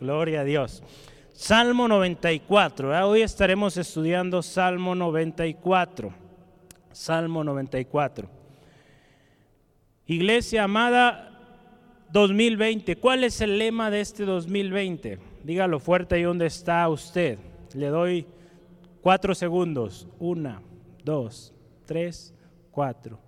Gloria a Dios. Salmo 94. Hoy estaremos estudiando Salmo 94. Salmo 94. Iglesia amada 2020. ¿Cuál es el lema de este 2020? Dígalo fuerte ahí donde está usted. Le doy cuatro segundos. Una, dos, tres, cuatro.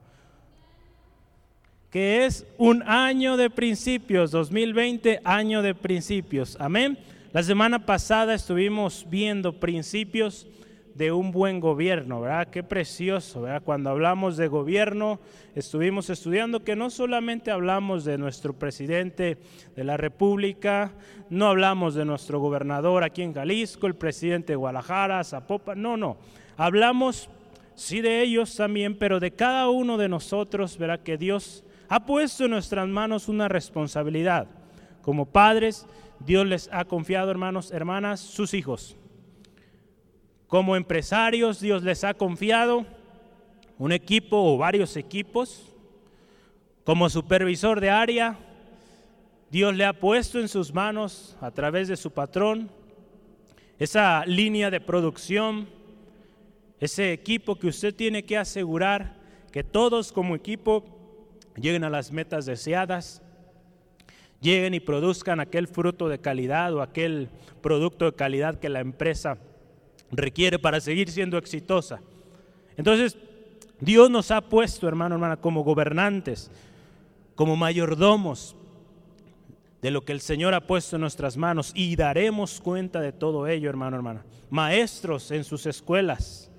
Que es un año de principios, 2020, año de principios. Amén. La semana pasada estuvimos viendo principios de un buen gobierno, ¿verdad? Qué precioso, ¿verdad? Cuando hablamos de gobierno, estuvimos estudiando que no solamente hablamos de nuestro presidente de la República, no hablamos de nuestro gobernador aquí en Jalisco, el presidente de Guadalajara, Zapopan, no, no. Hablamos, sí, de ellos también, pero de cada uno de nosotros, ¿verdad? Que Dios ha puesto en nuestras manos una responsabilidad. Como padres, Dios les ha confiado, hermanos, hermanas, sus hijos. Como empresarios, Dios les ha confiado un equipo o varios equipos. Como supervisor de área, Dios le ha puesto en sus manos a través de su patrón esa línea de producción, ese equipo que usted tiene que asegurar que todos como equipo lleguen a las metas deseadas, lleguen y produzcan aquel fruto de calidad o aquel producto de calidad que la empresa requiere para seguir siendo exitosa. Entonces, Dios nos ha puesto, hermano, hermana, como gobernantes, como mayordomos de lo que el Señor ha puesto en nuestras manos y daremos cuenta de todo ello, hermano, hermana. Maestros en sus escuelas,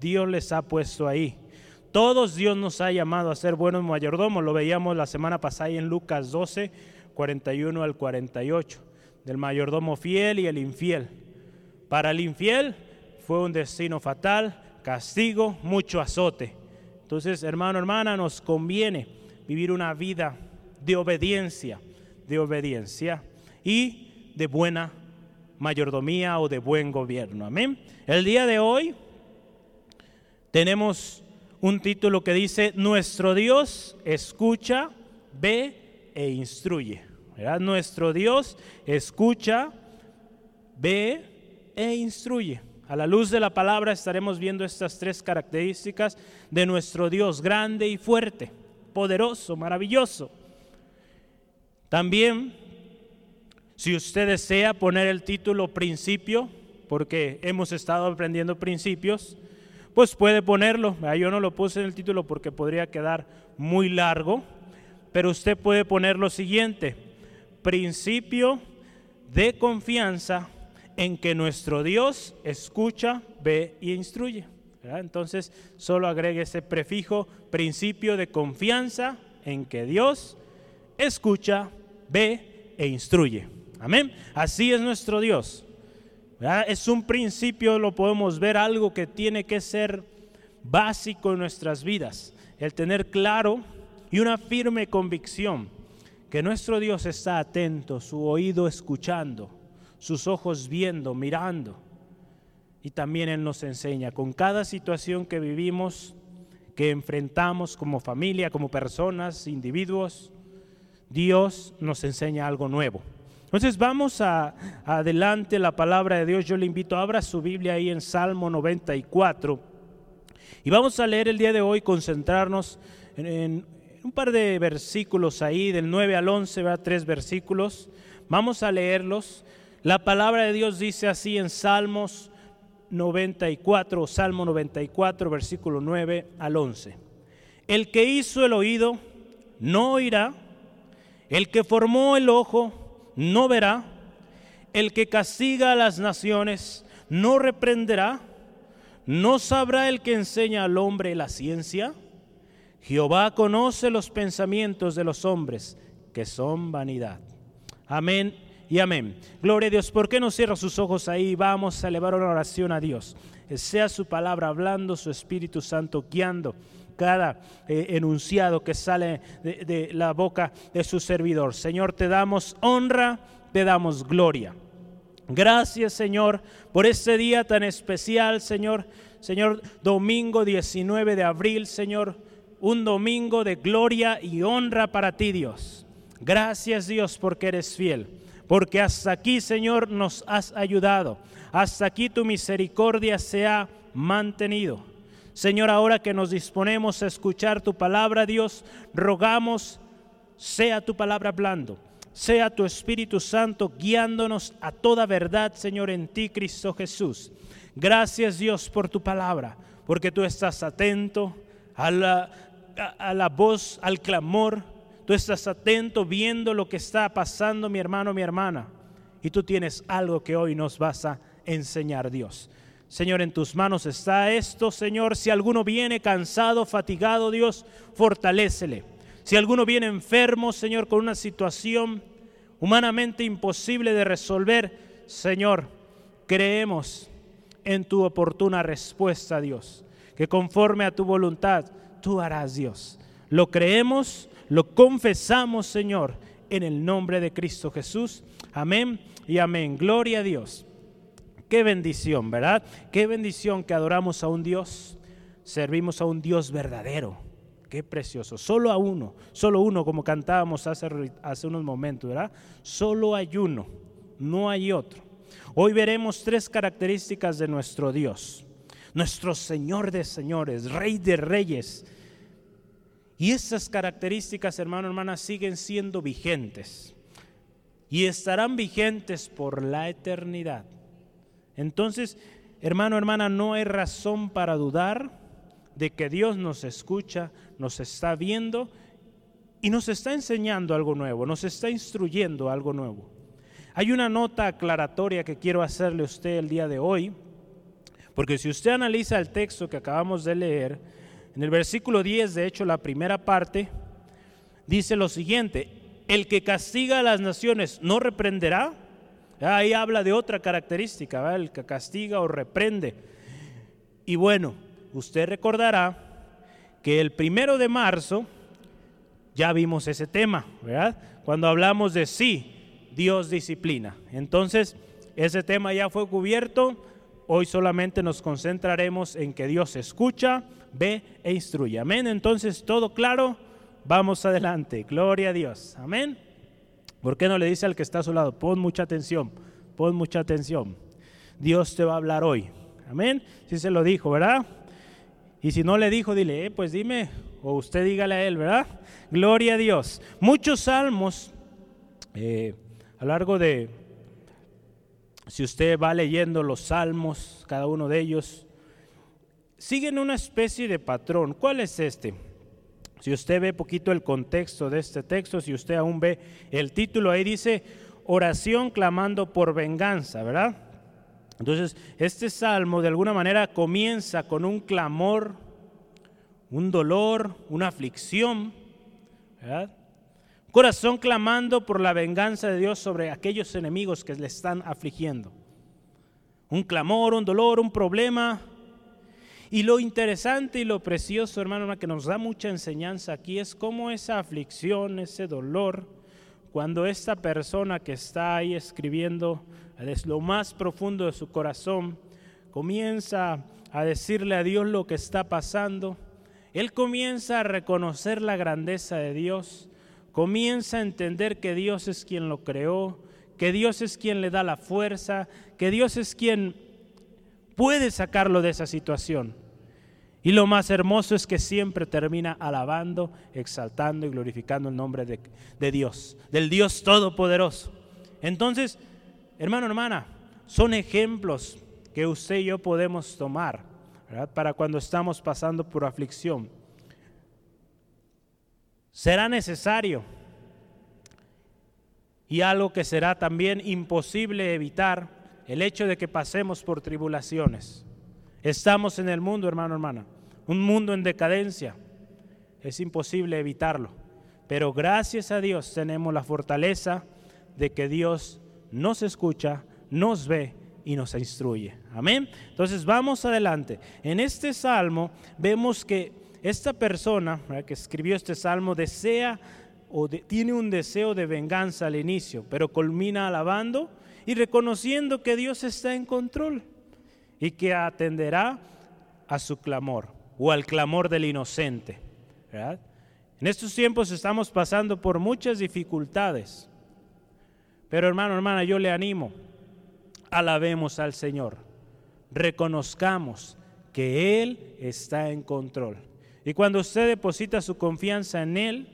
Dios les ha puesto ahí. Todos Dios nos ha llamado a ser buenos mayordomos, lo veíamos la semana pasada en Lucas 12, 41 al 48, del mayordomo fiel y el infiel. Para el infiel fue un destino fatal, castigo, mucho azote. Entonces, hermano, hermana, nos conviene vivir una vida de obediencia, de obediencia y de buena mayordomía o de buen gobierno. Amén. El día de hoy tenemos un título que dice, nuestro Dios escucha, ve e instruye. Nuestro Dios escucha, ve e instruye. A la luz de la palabra estaremos viendo estas tres características de nuestro Dios grande y fuerte, poderoso, maravilloso. También, si usted desea poner el título principio, porque hemos estado aprendiendo principios, pues puede ponerlo. Yo no lo puse en el título porque podría quedar muy largo, pero usted puede poner lo siguiente, principio de confianza en que nuestro Dios escucha, ve y instruye. Entonces, solo agregue ese prefijo, principio de confianza en que Dios escucha, ve e instruye. Amén. Así es nuestro Dios. Es un principio, lo podemos ver, algo que tiene que ser básico en nuestras vidas. El tener claro y una firme convicción que nuestro Dios está atento, su oído escuchando sus ojos viendo, mirando. Y también Él nos enseña con cada situación que vivimos, que enfrentamos como familia, como personas, individuos, Dios nos enseña algo nuevo. Entonces vamos a, adelante la palabra de Dios. Yo le invito, abra su Biblia ahí en Salmo 94. Y vamos a leer el día de hoy, concentrarnos en, un par de versículos ahí, del 9 al 11, va tres versículos. Vamos a leerlos. La palabra de Dios dice así en Salmos 94, Salmo 94, versículo 9 al 11. El que hizo el oído no oirá, el que formó el ojo no verá, el que castiga a las naciones no reprenderá, no sabrá el que enseña al hombre la ciencia. Jehová conoce los pensamientos de los hombres, que son vanidad. Amén y amén. Gloria a Dios. ¿Por qué no cierra sus ojos ahí? Vamos a elevar una oración a Dios. Sea su palabra hablando, su Espíritu Santo guiando cada eh, enunciado que sale de, de la boca de su servidor. Señor, te damos honra, te damos gloria. Gracias, Señor, por este día tan especial, Señor. Señor, domingo 19 de abril, Señor, un domingo de gloria y honra para ti, Dios. Gracias, Dios, porque eres fiel porque hasta aquí, Señor, nos has ayudado. Hasta aquí tu misericordia se ha mantenido. Señor, ahora que nos disponemos a escuchar tu palabra, Dios, rogamos, sea tu palabra hablando, sea tu Espíritu Santo guiándonos a toda verdad, Señor, en ti, Cristo Jesús. Gracias, Dios, por tu palabra, porque tú estás atento a la, a, la voz, al clamor, tú estás atento viendo lo que está pasando, mi hermano, mi hermana, y tú tienes algo que hoy nos vas a enseñar, Dios. Señor, en tus manos está esto, Señor. Si alguno viene cansado, fatigado, Dios, fortalécele. Si alguno viene enfermo, Señor, con una situación humanamente imposible de resolver, Señor, creemos en tu oportuna respuesta, Dios, que conforme a tu voluntad, tú harás, Dios. Lo creemos, lo confesamos, Señor, en el nombre de Cristo Jesús. Amén y amén. Gloria a Dios. Qué bendición, ¿verdad? Qué bendición que adoramos a un Dios, servimos a un Dios verdadero. Qué precioso. Solo a uno, solo uno, como cantábamos hace, unos momentos, ¿verdad? Solo hay uno, no hay otro. Hoy veremos tres características de nuestro Dios, nuestro Señor de señores, Rey de reyes. Y esas características, hermano, hermana, siguen siendo vigentes y estarán vigentes por la eternidad. Entonces, hermano, hermana, no hay razón para dudar de que Dios nos escucha, nos está viendo y nos está enseñando algo nuevo, nos está instruyendo algo nuevo. Hay una nota aclaratoria que quiero hacerle a usted el día de hoy, porque si usted analiza el texto que acabamos de leer, en el versículo 10, de hecho, la primera parte, dice lo siguiente, el que castiga a las naciones no reprenderá, Ahí habla de otra característica, el que castiga o reprende. Y bueno, usted recordará que el primero de marzo ya vimos ese tema, ¿verdad? Cuando hablamos de sí, Dios disciplina. Entonces, ese tema ya fue cubierto. Hoy solamente nos concentraremos en que Dios escucha, ve e instruye. Amén. Entonces, todo claro. Vamos adelante. Gloria a Dios. Amén. ¿Por qué no le dice al que está a su lado? Pon mucha atención, pon mucha atención. Dios te va a hablar hoy. Amén. Si se lo dijo, ¿verdad? Y si no le dijo, dile, eh, pues dime, o usted dígale a él, ¿verdad? Gloria a Dios. Muchos salmos, eh, a lo largo de, si usted va leyendo los salmos, cada uno de ellos, siguen una especie de patrón. ¿Cuál es este? Si usted ve poquito el contexto de este texto, si usted aún ve el título, ahí dice oración clamando por venganza, ¿verdad? Entonces, este salmo de alguna manera comienza con un clamor, un dolor, una aflicción, ¿verdad? Corazón clamando por la venganza de Dios sobre aquellos enemigos que le están afligiendo. Un clamor, un dolor, un problema, y lo interesante y lo precioso, hermano, que nos da mucha enseñanza aquí es cómo esa aflicción, ese dolor, cuando esta persona que está ahí escribiendo desde lo más profundo de su corazón, comienza a decirle a Dios lo que está pasando, él comienza a reconocer la grandeza de Dios, comienza a entender que Dios es quien lo creó, que Dios es quien le da la fuerza, que Dios es quien puede sacarlo de esa situación. Y lo más hermoso es que siempre termina alabando, exaltando y glorificando el nombre de, Dios, del Dios Todopoderoso. Entonces, hermano, hermana, son ejemplos que usted y yo podemos tomar para cuando estamos pasando por aflicción. Será necesario y algo que será también imposible evitar el hecho de que pasemos por tribulaciones. Estamos en el mundo, hermano, hermana, un mundo en decadencia. Es imposible evitarlo. Pero gracias a Dios tenemos la fortaleza de que Dios nos escucha, nos ve y nos instruye. Amén. Entonces vamos adelante. En este salmo vemos que esta persona que escribió este salmo desea o tiene un deseo de venganza al inicio, pero culmina alabando y reconociendo que Dios está en control y que atenderá a su clamor o al clamor del inocente. En estos tiempos estamos pasando por muchas dificultades, Pero hermano, hermana, yo le animo, alabemos al Señor, reconozcamos que Él está en control. Y cuando usted deposita su confianza en Él,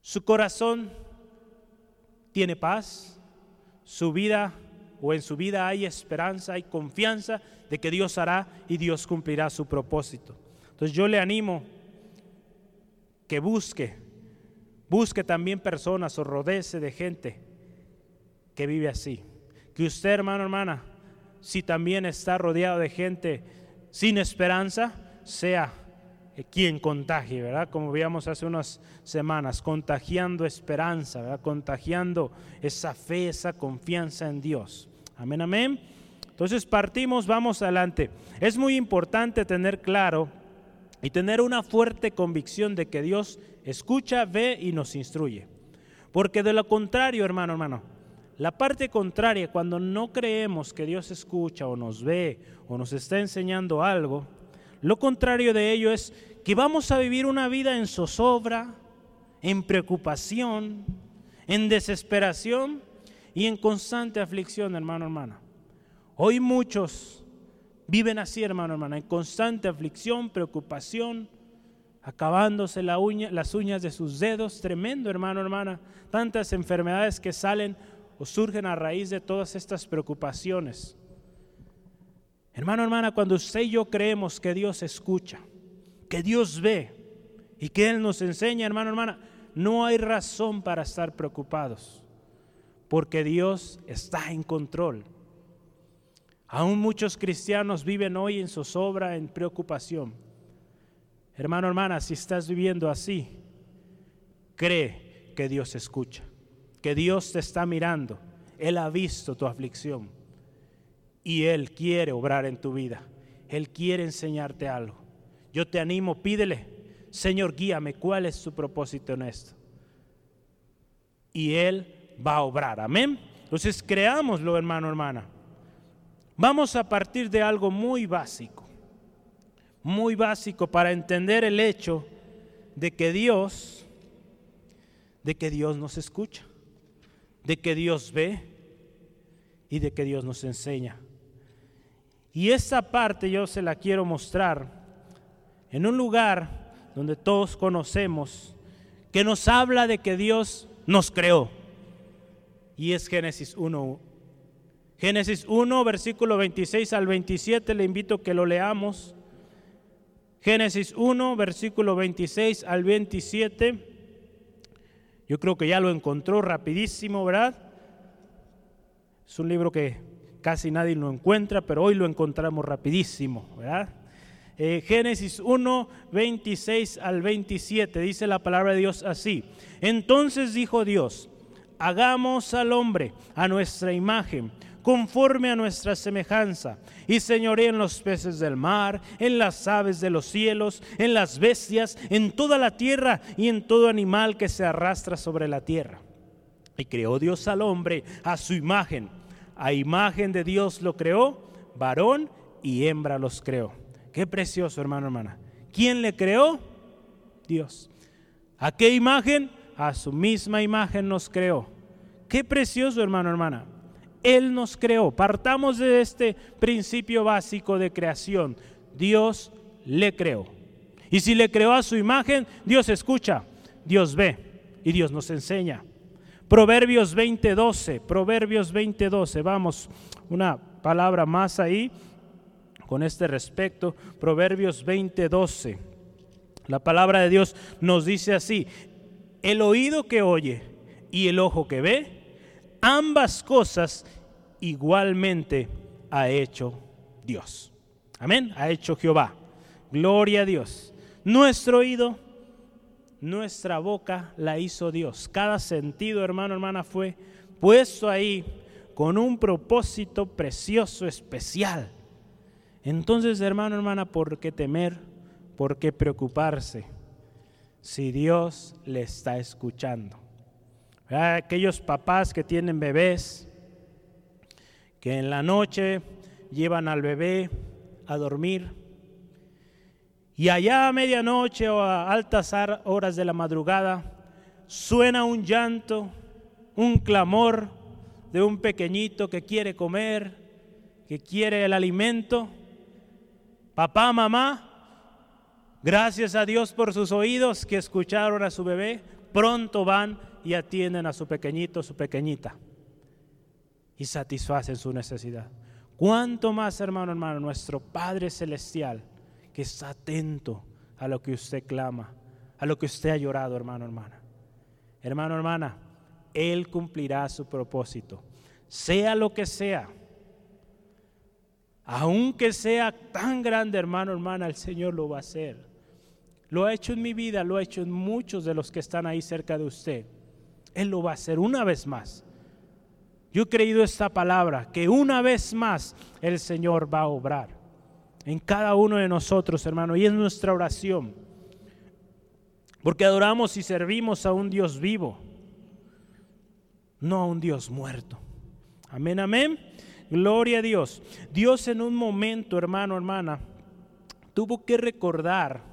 su corazón tiene paz, su vida o en su vida hay esperanza, hay confianza de que Dios hará y Dios cumplirá su propósito. Entonces yo le animo que busque, busque también personas o rodece de gente que vive así. Que usted, hermano, hermana, si también está rodeado de gente sin esperanza, sea quien contagie, ¿verdad? Como veíamos hace unas semanas, contagiando esperanza, ¿verdad? Contagiando esa fe, esa confianza en Dios. Amén, amén. Entonces partimos, vamos adelante. Es muy importante tener claro y tener una fuerte convicción de que Dios escucha, ve y nos instruye. Porque de lo contrario, hermano, hermano, la parte contraria, cuando no creemos que Dios escucha o nos ve o nos está enseñando algo, lo contrario de ello es que vamos a vivir una vida en zozobra, en preocupación, en desesperación y en constante aflicción, hermano, hermana. Hoy muchos viven así, hermano, hermana, en constante aflicción, preocupación, acabándose la uña, las uñas de sus dedos, tremendo, hermano, hermana, tantas enfermedades que salen o surgen a raíz de todas estas preocupaciones. Hermano, hermana, cuando usted y yo creemos que Dios escucha, que Dios ve y que Él nos enseña, hermano, hermana, no hay razón para estar preocupados porque Dios está en control. Aún muchos cristianos viven hoy en zozobra, en preocupación. Hermano, hermana, si estás viviendo así, cree que Dios escucha, que Dios te está mirando. Él ha visto tu aflicción y Él quiere obrar en tu vida. Él quiere enseñarte algo. Yo te animo, pídele, Señor, guíame, ¿cuál es su propósito en esto? Y Él va a obrar. Amén. Entonces creámoslo, hermano, hermana. Vamos a partir de algo muy básico, muy básico para entender el hecho de que Dios, de que Dios nos escucha, de que Dios ve y de que Dios nos enseña. Y esa parte yo se la quiero mostrar en un lugar donde todos conocemos, que nos habla de que Dios nos creó y es Génesis 1. Génesis 1, versículo 26 al 27, le invito a que lo leamos. Génesis 1, versículo 26 al 27. Yo creo que ya lo encontró rapidísimo, ¿verdad? Es un libro que casi nadie lo encuentra, pero hoy lo encontramos rapidísimo, ¿verdad? Eh, Génesis 1, 26 al 27, dice la palabra de Dios así. Entonces dijo Dios, hagamos al hombre a nuestra imagen, conforme a nuestra semejanza, y señoré en los peces del mar, en las aves de los cielos, en las bestias, en toda la tierra y en todo animal que se arrastra sobre la tierra. Y creó Dios al hombre a su imagen. A imagen de Dios lo creó, varón y hembra los creó. Qué precioso, hermano, hermana. ¿Quién le creó? Dios. ¿A qué imagen? A su misma imagen nos creó. Qué precioso, hermano, hermana. Él nos creó. Partamos de este principio básico de creación. Dios le creó. Y si le creó a su imagen, Dios escucha, Dios ve y Dios nos enseña. Proverbios 20:12, Proverbios 20:12, vamos, una palabra más ahí con este respecto. Proverbios 20:12. La palabra de Dios nos dice así, el oído que oye y el ojo que ve, ambas cosas igualmente ha hecho Dios. Amén, ha hecho Jehová. Gloria a Dios. Nuestro oído, nuestra boca la hizo Dios. Cada sentido, hermano, hermana, fue puesto ahí con un propósito precioso, especial. Entonces, hermano, hermana, ¿por qué temer? ¿Por qué preocuparse? Si Dios le está escuchando. Aquellos papás que tienen bebés, que en la noche llevan al bebé a dormir y allá a medianoche o a altas horas de la madrugada suena un llanto, un clamor de un pequeñito que quiere comer, que quiere el alimento. Papá, mamá, gracias a Dios por sus oídos que escucharon a su bebé, pronto van y atienden a su pequeñito, su pequeñita y satisfacen su necesidad. ¿Cuánto más, hermano, hermano, nuestro Padre Celestial, que está atento a lo que usted clama, a lo que usted ha llorado, hermano, hermana? Hermano, hermana, Él cumplirá su propósito, sea lo que sea. Aunque sea tan grande, hermano, hermana, el Señor lo va a hacer. Lo ha hecho en mi vida, lo ha hecho en muchos de los que están ahí cerca de usted. Él lo va a hacer una vez más. Yo he creído esta palabra, que una vez más el Señor va a obrar en cada uno de nosotros, hermano, y es nuestra oración. Porque adoramos y servimos a un Dios vivo, no a un Dios muerto. Amén, amén. Gloria a Dios. Dios en un momento, hermano, hermana, tuvo que recordar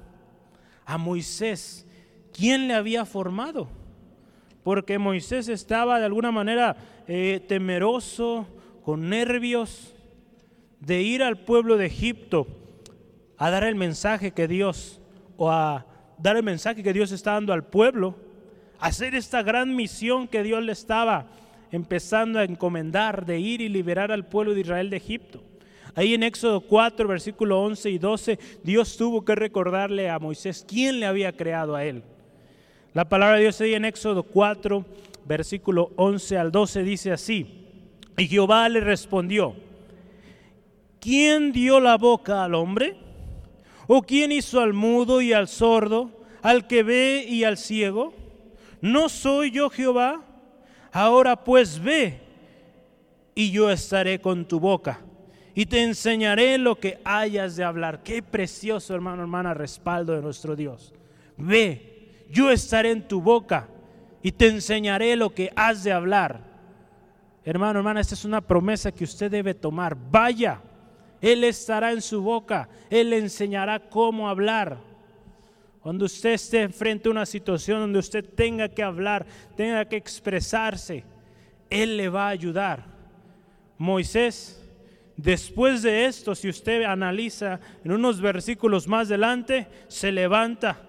a Moisés quién le había formado porque Moisés estaba de alguna manera eh, temeroso, con nervios, de ir al pueblo de Egipto a dar el mensaje que Dios, o a dar el mensaje que Dios está dando al pueblo, hacer esta gran misión que Dios le estaba empezando a encomendar de ir y liberar al pueblo de Israel de Egipto. Ahí en Éxodo 4, versículo 11 y 12, Dios tuvo que recordarle a Moisés quién le había creado a él. La palabra de Dios ahí en Éxodo 4, versículo 11 al 12 dice así, y Jehová le respondió, ¿quién dio la boca al hombre? ¿O quién hizo al mudo y al sordo, al que ve y al ciego? ¿No soy yo Jehová? Ahora pues ve, y yo estaré con tu boca, y te enseñaré lo que hayas de hablar. Qué precioso, hermano, hermana, respaldo de nuestro Dios. Ve yo estaré en tu boca y te enseñaré lo que has de hablar. Hermano, hermana, esta es una promesa que usted debe tomar. Vaya, Él estará en su boca, Él le enseñará cómo hablar. Cuando usted esté frente a una situación donde usted tenga que hablar, tenga que expresarse, Él le va a ayudar. Moisés, después de esto, si usted analiza en unos versículos más adelante, se levanta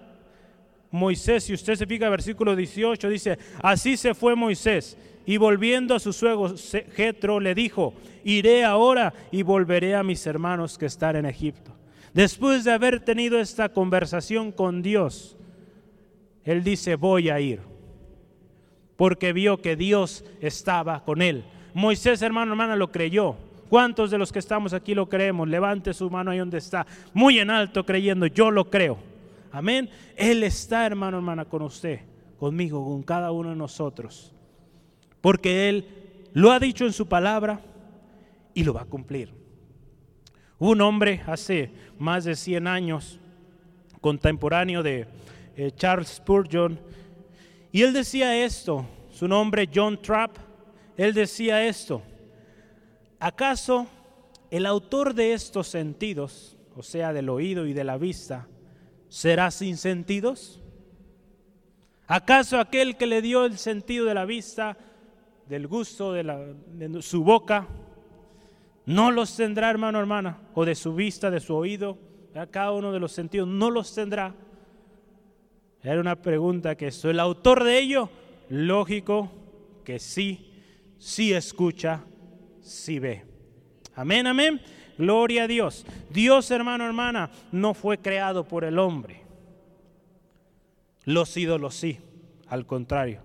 Moisés, si usted se fija, versículo 18 dice, así se fue Moisés y volviendo a su suegro Jetro le dijo, iré ahora y volveré a mis hermanos que están en Egipto. Después de haber tenido esta conversación con Dios, él dice, voy a ir, porque vio que Dios estaba con él. Moisés, hermano, hermana, lo creyó. ¿Cuántos de los que estamos aquí lo creemos? Levante su mano ahí donde está, muy en alto creyendo, yo lo creo. Amén. Él está, hermano, hermana, con usted, conmigo, con cada uno de nosotros. Porque Él lo ha dicho en su palabra y lo va a cumplir. un hombre hace más de 100 años, contemporáneo de eh, Charles Spurgeon, y él decía esto, su nombre John Trapp, él decía esto, ¿acaso el autor de estos sentidos, o sea, del oído y de la vista, será sin sentidos? ¿Acaso aquel que le dio el sentido de la vista, del gusto de, su boca, no los tendrá, hermano, hermana? O de su vista, de su oído, a cada uno de los sentidos, no los tendrá. Era una pregunta que el autor de ello, lógico que sí, sí escucha, sí ve. Amén, amén. Gloria a Dios. Dios, hermano, hermana, no fue creado por el hombre. Los ídolos sí, al contrario.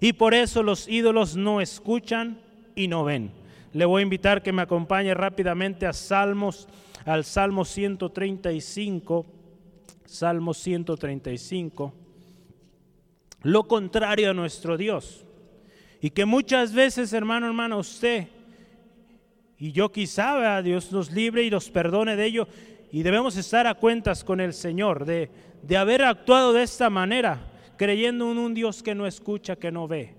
Y por eso los ídolos no escuchan y no ven. Le voy a invitar que me acompañe rápidamente a Salmos, al Salmo 135. Salmo 135. Lo contrario a nuestro Dios. Y que muchas veces, hermano, hermana, usted y yo quizá, Dios nos libre y nos perdone de ello. Y debemos estar a cuentas con el Señor de, de haber actuado de esta manera, creyendo en un Dios que no escucha, que no ve.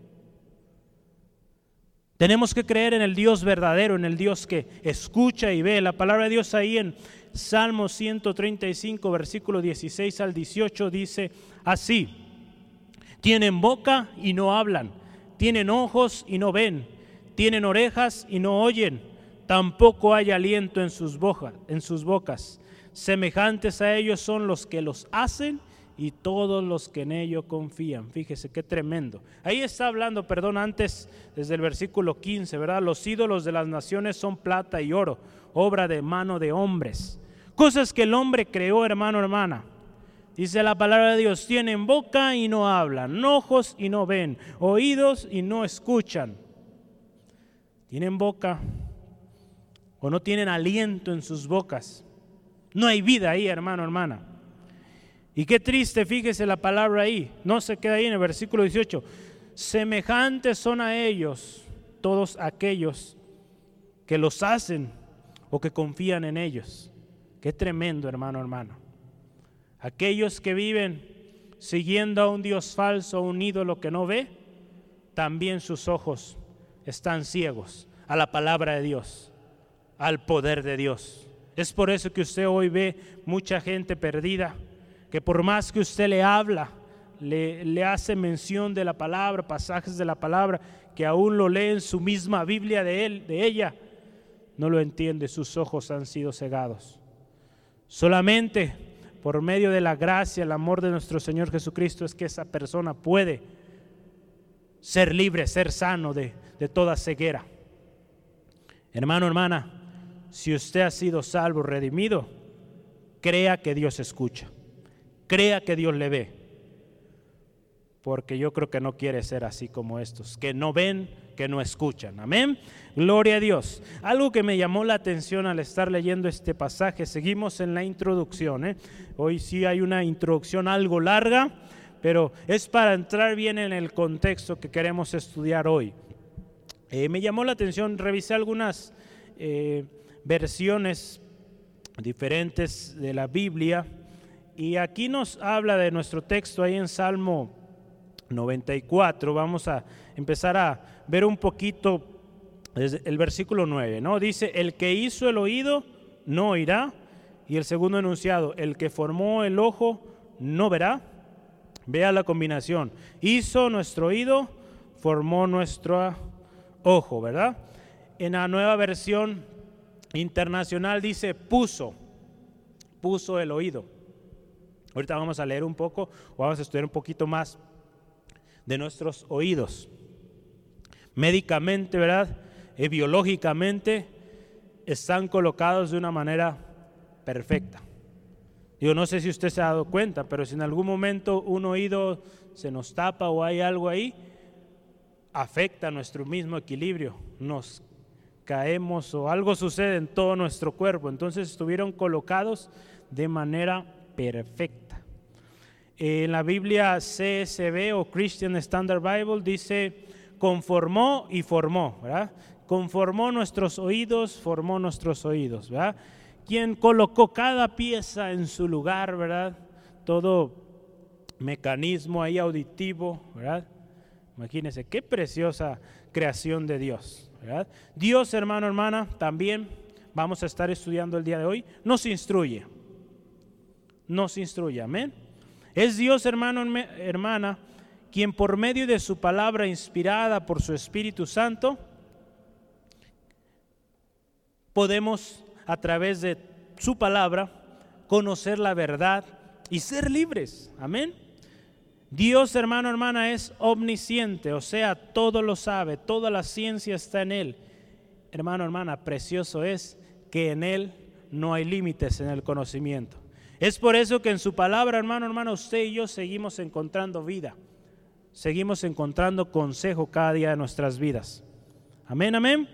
Tenemos que creer en el Dios verdadero, en el Dios que escucha y ve. La palabra de Dios ahí en Salmo 135, versículo 16 al 18 dice así. Tienen boca y no hablan, tienen ojos y no ven, tienen orejas y no oyen, tampoco hay aliento en sus, en sus bocas. Semejantes a ellos son los que los hacen y todos los que en ello confían. Fíjese qué tremendo. Ahí está hablando, perdón, antes desde el versículo 15, ¿verdad? Los ídolos de las naciones son plata y oro, obra de mano de hombres. Cosas que el hombre creó, hermano, hermana. Dice la palabra de Dios, tienen boca y no hablan, ojos y no ven, oídos y no escuchan. Tienen boca o no tienen aliento en sus bocas. No hay vida ahí, hermano, hermana. Y qué triste, fíjese la palabra ahí, no se queda ahí en el versículo 18. Semejantes son a ellos todos aquellos que los hacen o que confían en ellos. Qué tremendo, hermano, hermano. Aquellos que viven siguiendo a un Dios falso, un ídolo que no ve, también sus ojos están ciegos a la palabra de Dios, al poder de Dios. Es por eso que usted hoy ve mucha gente perdida que por más que usted le habla, le, hace mención de la palabra, pasajes de la palabra, que aún lo lee en su misma Biblia de él, de ella, no lo entiende, sus ojos han sido cegados. Solamente por medio de la gracia, el amor de nuestro Señor Jesucristo es que esa persona puede ser libre, ser sano de, de toda ceguera. Hermano, hermana, si usted ha sido salvo, redimido, crea que Dios escucha crea que Dios le ve. Porque yo creo que no quiere ser así como estos, que no ven, que no escuchan. Amén. Gloria a Dios. Algo que me llamó la atención al estar leyendo este pasaje, seguimos en la introducción. ¿eh? Hoy sí hay una introducción algo larga, pero es para entrar bien en el contexto que queremos estudiar hoy. Eh, me llamó la atención, revisé algunas eh, versiones diferentes de la Biblia y aquí nos habla de nuestro texto ahí en Salmo 94. Vamos a empezar a ver un poquito desde el versículo 9, ¿no? Dice, el que hizo el oído no oirá. Y el segundo enunciado, el que formó el ojo no verá. Vea la combinación. Hizo nuestro oído, formó nuestro ojo, ¿verdad? En la nueva versión internacional dice puso, puso el oído. Ahorita vamos a leer un poco o vamos a estudiar un poquito más de nuestros oídos. Médicamente, ¿verdad? Y biológicamente están colocados de una manera perfecta. Yo no sé si usted se ha dado cuenta, pero si en algún momento un oído se nos tapa o hay algo ahí, afecta nuestro mismo equilibrio, nos caemos o algo sucede en todo nuestro cuerpo. Entonces estuvieron colocados de manera perfecta. En la Biblia CSB o Christian Standard Bible dice conformó y formó, ¿verdad? Conformó nuestros oídos, formó nuestros oídos, ¿verdad? Quien colocó cada pieza en su lugar, ¿verdad? Todo mecanismo ahí auditivo, ¿verdad? Imagínense, qué preciosa creación de Dios, Dios, hermano, hermana, también vamos a estar estudiando el día de hoy, nos instruye nos instruye. Amén. Es Dios, hermano, hermana, quien por medio de su palabra inspirada por su Espíritu Santo, podemos a través de su palabra conocer la verdad y ser libres. Amén. Dios, hermano, hermana, es omnisciente, o sea, todo lo sabe, toda la ciencia está en Él. Hermano, hermana, precioso es que en Él no hay límites en el conocimiento. Es por eso que en su palabra, hermano, hermano, usted y yo seguimos encontrando vida. Seguimos encontrando consejo cada día de nuestras vidas. Amén, amén.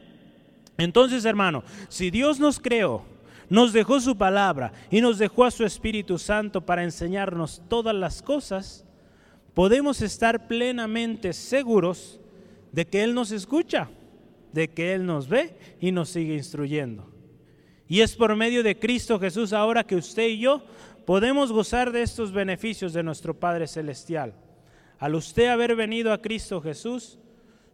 Entonces, hermano, si Dios nos creó, nos dejó su palabra y nos dejó a su Espíritu Santo para enseñarnos todas las cosas, podemos estar plenamente seguros de que Él nos escucha, de que Él nos ve y nos sigue instruyendo. Y es por medio de Cristo Jesús ahora que usted y yo podemos gozar de estos beneficios de nuestro Padre Celestial. Al usted haber venido a Cristo Jesús,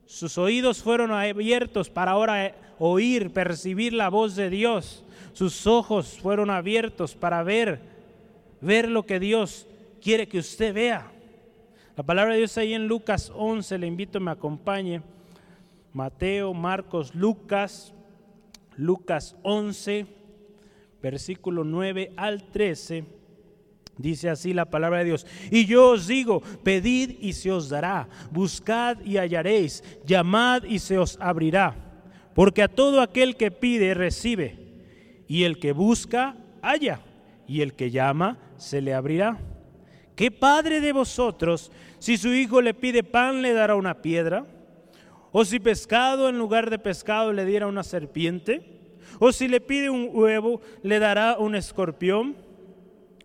sus oídos fueron abiertos para ahora oír, percibir la voz de Dios. Sus ojos fueron abiertos para ver, ver lo que Dios quiere que usted vea. La palabra de Dios ahí en Lucas 11, le invito a me acompañe. Mateo, Marcos, Lucas, Lucas 11, versículo 9 al 13. Dice así la palabra de Dios. Y yo os digo, pedid y se os dará, buscad y hallaréis, llamad y se os abrirá. Porque a todo aquel que pide recibe, y el que busca halla, y el que llama se le abrirá. ¿Qué padre de vosotros, si su hijo le pide pan, le dará una piedra? ¿O si pescado en lugar de pescado le diera una serpiente? ¿O si le pide un huevo, le dará un escorpión?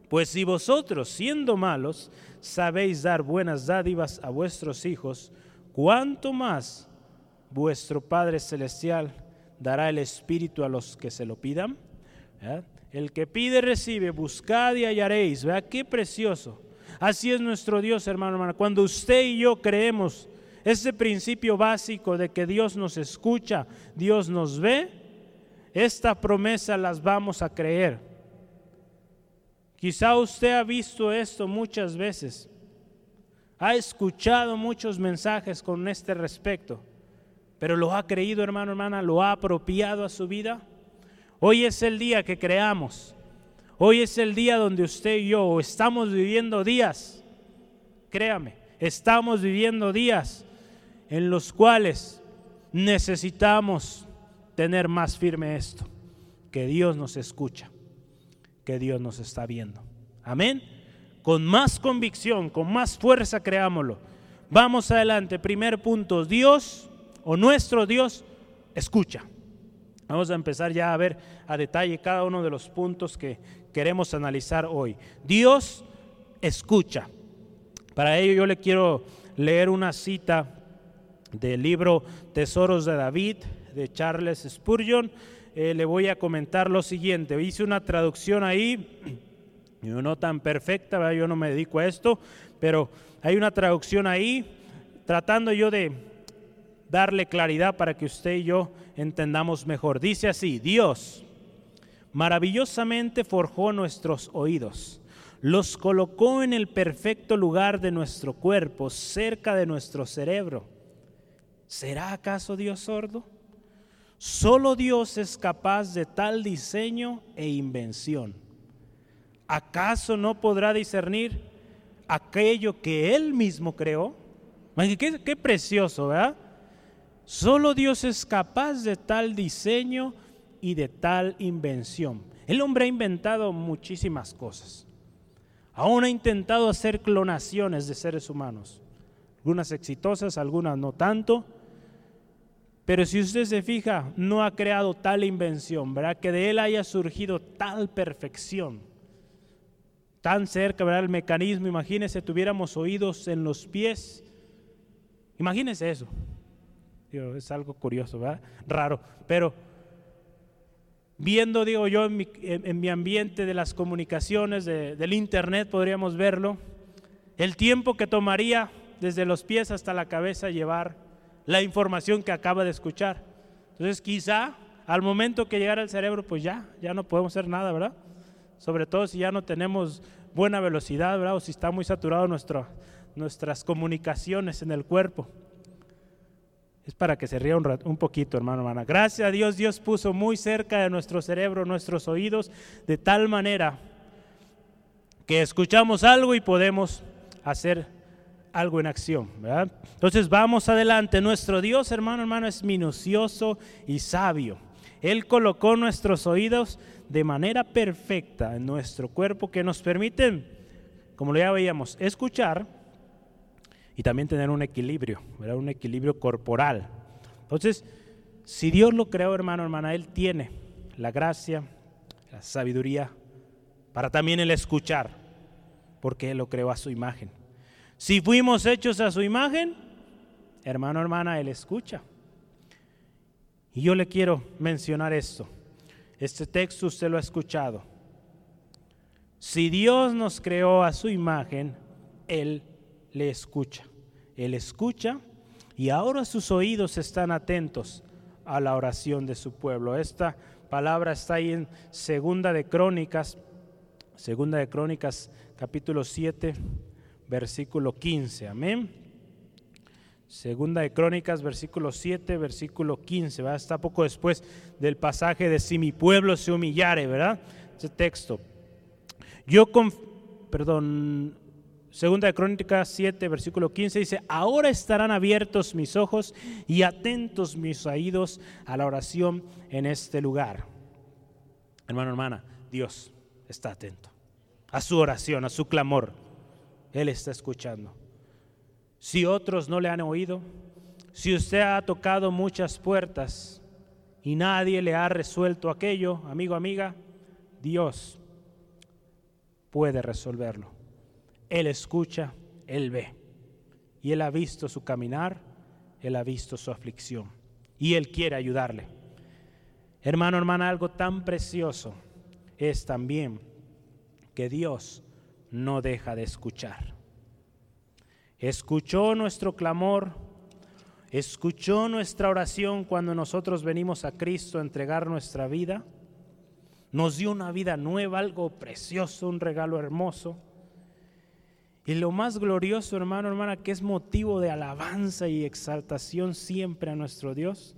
Pues si vosotros, siendo malos, sabéis dar buenas dádivas a vuestros hijos, ¿cuánto más vuestro Padre Celestial dará el Espíritu a los que se lo pidan? El que pide recibe, buscad y hallaréis. Vea qué precioso. Así es nuestro Dios, hermano, hermana. Cuando usted y yo creemos ese principio básico de que Dios nos escucha, Dios nos ve, esta promesa las vamos a creer. Quizá usted ha visto esto muchas veces, ha escuchado muchos mensajes con este respecto, pero lo ha creído, hermano, hermana, lo ha apropiado a su vida. Hoy es el día que creamos. Hoy es el día donde usted y yo estamos viviendo días, créame, estamos viviendo días en los cuales necesitamos tener más firme esto, que Dios nos escucha que Dios nos está viendo. Amén. Con más convicción, con más fuerza, creámoslo. Vamos adelante. Primer punto, Dios o nuestro Dios escucha. Vamos a empezar ya a ver a detalle cada uno de los puntos que queremos analizar hoy. Dios escucha. Para ello yo le quiero leer una cita del libro Tesoros de David de Charles Spurgeon eh, le voy a comentar lo siguiente. Hice una traducción ahí, no tan perfecta, yo no me dedico a esto, pero hay una traducción ahí tratando yo de darle claridad para que usted y yo entendamos mejor. Dice así, Dios maravillosamente forjó nuestros oídos, los colocó en el perfecto lugar de nuestro cuerpo, cerca de nuestro cerebro. ¿Será acaso Dios sordo? Solo Dios es capaz de tal diseño e invención. ¿Acaso no podrá discernir aquello que Él mismo creó? Qué, qué precioso, ¿verdad? Solo Dios es capaz de tal diseño y de tal invención. El hombre ha inventado muchísimas cosas. Aún ha intentado hacer clonaciones de seres humanos. Algunas exitosas, algunas no tanto pero si usted se fija, no ha creado tal invención, ¿verdad? Que de él haya surgido tal perfección, tan cerca, ¿verdad? El mecanismo, imagínese, tuviéramos oídos en los pies. Imagínese eso. es algo curioso, ¿verdad? Raro. Pero viendo, digo yo, en mi, ambiente de las comunicaciones, del internet, podríamos verlo, el tiempo que tomaría desde los pies hasta la cabeza llevar la información que acaba de escuchar. Entonces quizá al momento que llegara al cerebro, pues ya, ya no podemos hacer nada, ¿verdad? Sobre todo si ya no tenemos buena velocidad, ¿verdad? O si está muy saturado nuestro, nuestras comunicaciones en el cuerpo. Es para que se ría un, un poquito, hermano, hermana. Gracias a Dios, Dios puso muy cerca de nuestro cerebro, nuestros oídos, de tal manera que escuchamos algo y podemos hacer algo en acción. Entonces vamos adelante. Nuestro Dios, hermano, hermano, es minucioso y sabio. Él colocó nuestros oídos de manera perfecta en nuestro cuerpo que nos permiten, como ya veíamos, escuchar y también tener un equilibrio, ¿verdad? un equilibrio corporal. Entonces, si Dios lo creó, hermano, hermana, Él tiene la gracia, la sabiduría para también el escuchar, porque Él lo creó a su imagen. Si fuimos hechos a su imagen, hermano, hermana, Él escucha. Y yo le quiero mencionar esto. Este texto usted lo ha escuchado. Si Dios nos creó a su imagen, Él le escucha. Él escucha y ahora sus oídos están atentos a la oración de su pueblo. Esta palabra está ahí en Segunda de Crónicas, Segunda de Crónicas, capítulo 7, versículo 15. Amén. Segunda de Crónicas, versículo 7, versículo 15, ¿verdad? Está poco después del pasaje de si mi pueblo se humillare, ¿verdad? Ese texto. Yo, perdón, Segunda de Crónicas 7, versículo 15 dice, ahora estarán abiertos mis ojos y atentos mis oídos a la oración en este lugar. Hermano, hermana, Dios está atento a su oración, a su clamor. Él está escuchando. Si otros no le han oído, si usted ha tocado muchas puertas y nadie le ha resuelto aquello, amigo, amiga, Dios puede resolverlo. Él escucha, Él ve. Y Él ha visto su caminar, Él ha visto su aflicción. Y Él quiere ayudarle. Hermano, hermana, algo tan precioso es también que Dios no deja de escuchar. Escuchó nuestro clamor, escuchó nuestra oración cuando nosotros venimos a Cristo a entregar nuestra vida. Nos dio una vida nueva, algo precioso, un regalo hermoso. Y lo más glorioso, hermano, hermana, que es motivo de alabanza y exaltación siempre a nuestro Dios,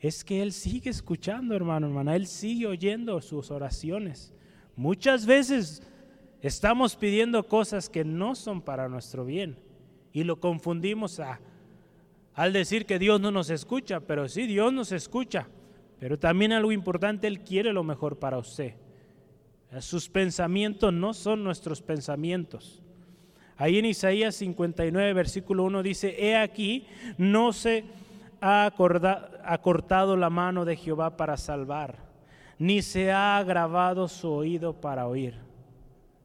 es que Él sigue escuchando, hermano, hermana. Él sigue oyendo sus oraciones. Muchas veces Estamos pidiendo cosas que no son para nuestro bien y lo confundimos a, al decir que Dios no nos escucha, pero sí, Dios nos escucha, pero también algo importante, Él quiere lo mejor para usted. Sus pensamientos no son nuestros pensamientos. Ahí en Isaías 59, versículo 1 dice, he aquí, no se ha acortado la mano de Jehová para salvar, ni se ha agravado su oído para oír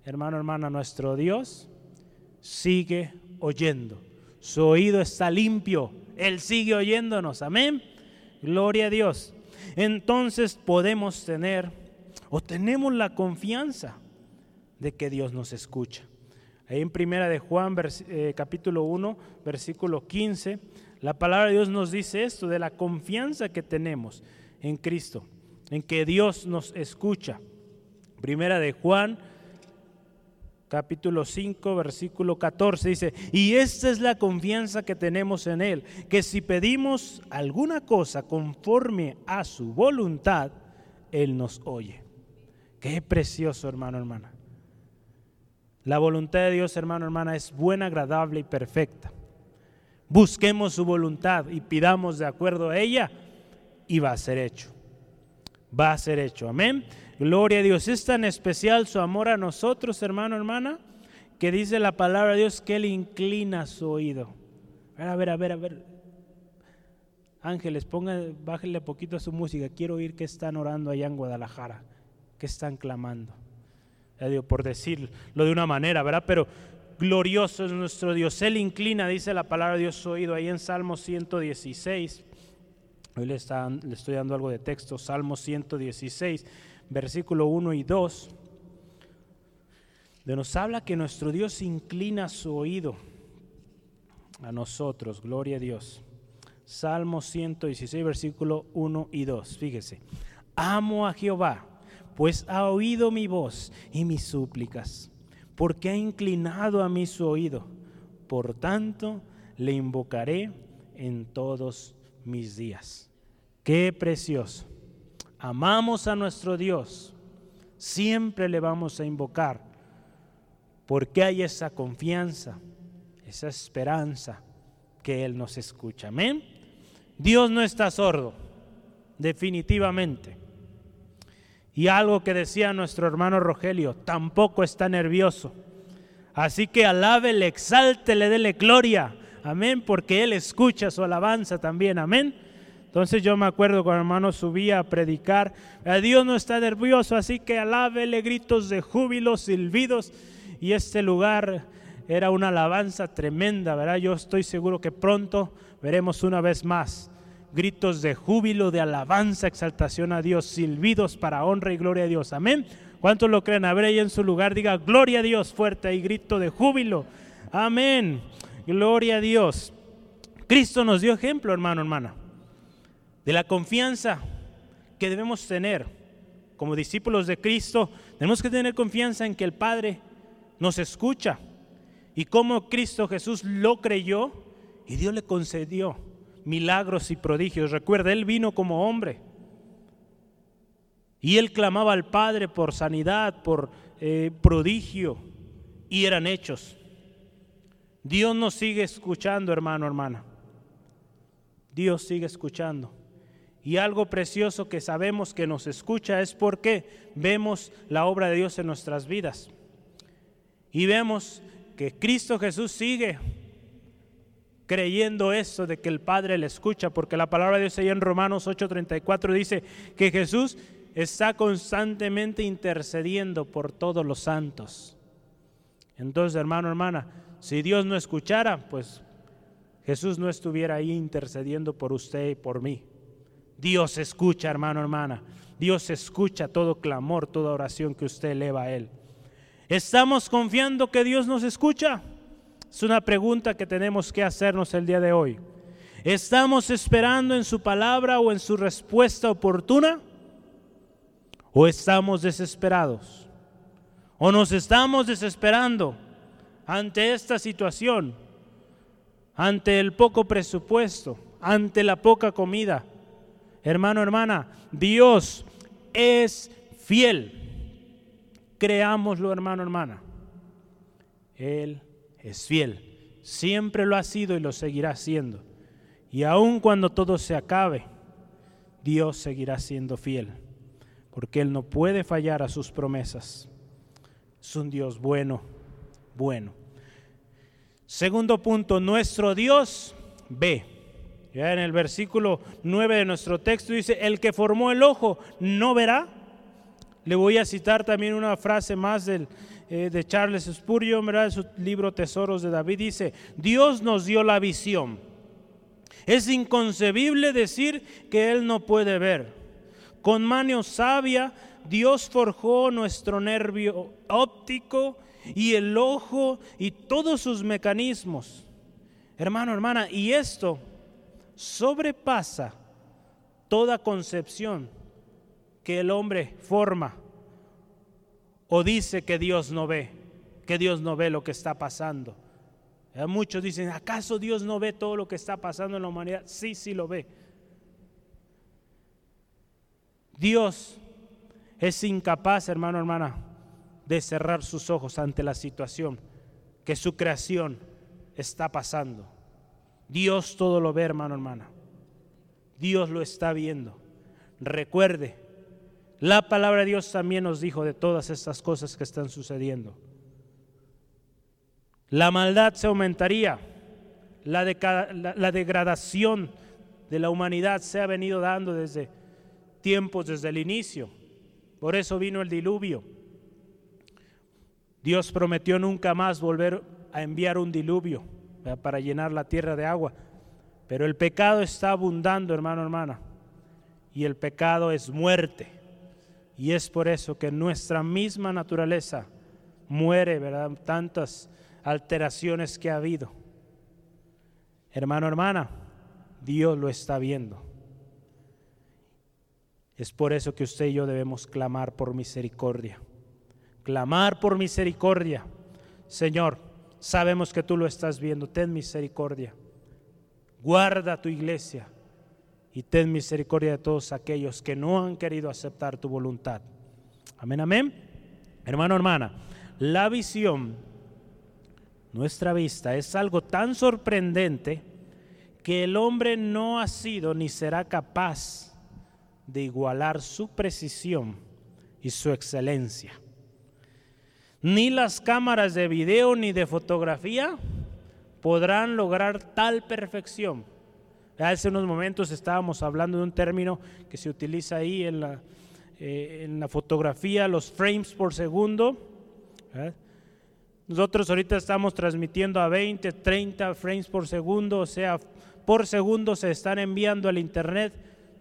hermano, hermana, nuestro Dios sigue oyendo. Su oído está limpio. Él sigue oyéndonos. Amén. Gloria a Dios. Entonces podemos tener o tenemos la confianza de que Dios nos escucha. Ahí en Primera de Juan, eh, capítulo 1, versículo 15, la palabra de Dios nos dice esto de la confianza que tenemos en Cristo, en que Dios nos escucha. Primera de Juan, capítulo 5, versículo 14, dice, y esta es la confianza que tenemos en Él, que si pedimos alguna cosa conforme a su voluntad, Él nos oye. Qué precioso, hermano, hermana. La voluntad de Dios, hermano, hermana, es buena, agradable y perfecta. Busquemos su voluntad y pidamos de acuerdo a ella y va a ser hecho. Va a ser hecho. Amén. Gloria a Dios. Es tan especial su amor a nosotros, hermano, hermana, que dice la palabra de Dios que Él inclina su oído. A ver, a ver, a ver. Ángeles, ponga, bájenle poquito a su música. Quiero oír que están orando allá en Guadalajara, que están clamando. Digo, por decirlo de una manera, ¿verdad? Pero glorioso es nuestro Dios. Él inclina, dice la palabra de Dios, su oído ahí en Salmo 116. Hoy le, le estoy dando algo de texto, Salmo 116 versículo 1 y 2, de nos habla que nuestro Dios inclina su oído a nosotros, gloria a Dios. Salmo 116, versículo 1 y 2, fíjese, amo a Jehová, pues ha oído mi voz y mis súplicas, porque ha inclinado a mí su oído, por tanto le invocaré en todos mis días. Qué precioso amamos a nuestro Dios, siempre le vamos a invocar, porque hay esa confianza, esa esperanza que Él nos escucha. Amén. Dios no está sordo, definitivamente. Y algo que decía nuestro hermano Rogelio, tampoco está nervioso. Así que alábele, exáltele, dele gloria. Amén, porque Él escucha su alabanza también. Amén. Entonces yo me acuerdo cuando hermano subía a predicar, a Dios no está nervioso, así que alábele gritos de júbilo, silbidos, y este lugar era una alabanza tremenda, ¿verdad? Yo estoy seguro que pronto veremos una vez más gritos de júbilo, de alabanza, exaltación a Dios, silbidos para honra y gloria a Dios. Amén. ¿Cuántos lo creen? A ver en su lugar, diga gloria a Dios fuerte y grito de júbilo. Amén. Gloria a Dios. Cristo nos dio ejemplo, hermano, hermana de la confianza que debemos tener como discípulos de Cristo. Tenemos que tener confianza en que el Padre nos escucha y cómo Cristo Jesús lo creyó y Dios le concedió milagros y prodigios. Recuerda, Él vino como hombre y Él clamaba al Padre por sanidad, por eh, prodigio y eran hechos. Dios nos sigue escuchando, hermano, hermana. Dios sigue escuchando. Y algo precioso que sabemos que nos escucha es porque vemos la obra de Dios en nuestras vidas. Y vemos que Cristo Jesús sigue creyendo eso de que el Padre le escucha, porque la palabra de Dios ahí en Romanos 8:34 dice que Jesús está constantemente intercediendo por todos los santos. Entonces, hermano, hermana, si Dios no escuchara, pues Jesús no estuviera ahí intercediendo por usted y por mí. Dios escucha, hermano, hermana. Dios escucha todo clamor, toda oración que usted eleva a Él. ¿Estamos confiando que Dios nos escucha? Es una pregunta que tenemos que hacernos el día de hoy. ¿Estamos esperando en su palabra o en su respuesta oportuna? ¿O estamos desesperados? ¿O nos estamos desesperando ante esta situación? Ante el poco presupuesto, ante la poca comida, Hermano, hermana, Dios es fiel. Creámoslo, hermano, hermana. Él es fiel. Siempre lo ha sido y lo seguirá siendo. Y aun cuando todo se acabe, Dios seguirá siendo fiel. Porque Él no puede fallar a sus promesas. Es un Dios bueno, bueno. Segundo punto, nuestro Dios ve. Ya en el versículo 9 de nuestro texto dice, el que formó el ojo no verá. Le voy a citar también una frase más del, eh, de Charles Spurgeon, ¿verdad? su libro Tesoros de David, dice, Dios nos dio la visión. Es inconcebible decir que Él no puede ver. Con mano sabia, Dios forjó nuestro nervio óptico y el ojo y todos sus mecanismos. Hermano, hermana, y esto sobrepasa toda concepción que el hombre forma o dice que Dios no ve, que Dios no ve lo que está pasando. Eh, muchos dicen, ¿acaso Dios no ve todo lo que está pasando en la humanidad? Sí, sí lo ve. Dios es incapaz, hermano, hermana, de cerrar sus ojos ante la situación que su creación está pasando. Dios todo lo ve, hermano, hermana. Dios lo está viendo. Recuerde, la palabra de Dios también nos dijo de todas estas cosas que están sucediendo. La maldad se aumentaría, la, la, degradación de la humanidad se ha venido dando desde tiempos, desde el inicio. Por eso vino el diluvio. Dios prometió nunca más volver a enviar un diluvio para llenar la tierra de agua. Pero el pecado está abundando, hermano, hermana. Y el pecado es muerte. Y es por eso que nuestra misma naturaleza muere, ¿verdad? Tantas alteraciones que ha habido. Hermano, hermana, Dios lo está viendo. Es por eso que usted y yo debemos clamar por misericordia. Clamar por misericordia. Señor, Sabemos que tú lo estás viendo. Ten misericordia. Guarda tu iglesia y ten misericordia de todos aquellos que no han querido aceptar tu voluntad. Amén, amén. Hermano, hermana, la visión, nuestra vista, es algo tan sorprendente que el hombre no ha sido ni será capaz de igualar su precisión y su excelencia. Ni las cámaras de video ni de fotografía podrán lograr tal perfección. Hace unos momentos estábamos hablando de un término que se utiliza ahí en la, eh, en la fotografía, los frames por segundo. Nosotros ahorita estamos transmitiendo a 20, 30 frames por segundo, o sea, por segundo se están enviando al internet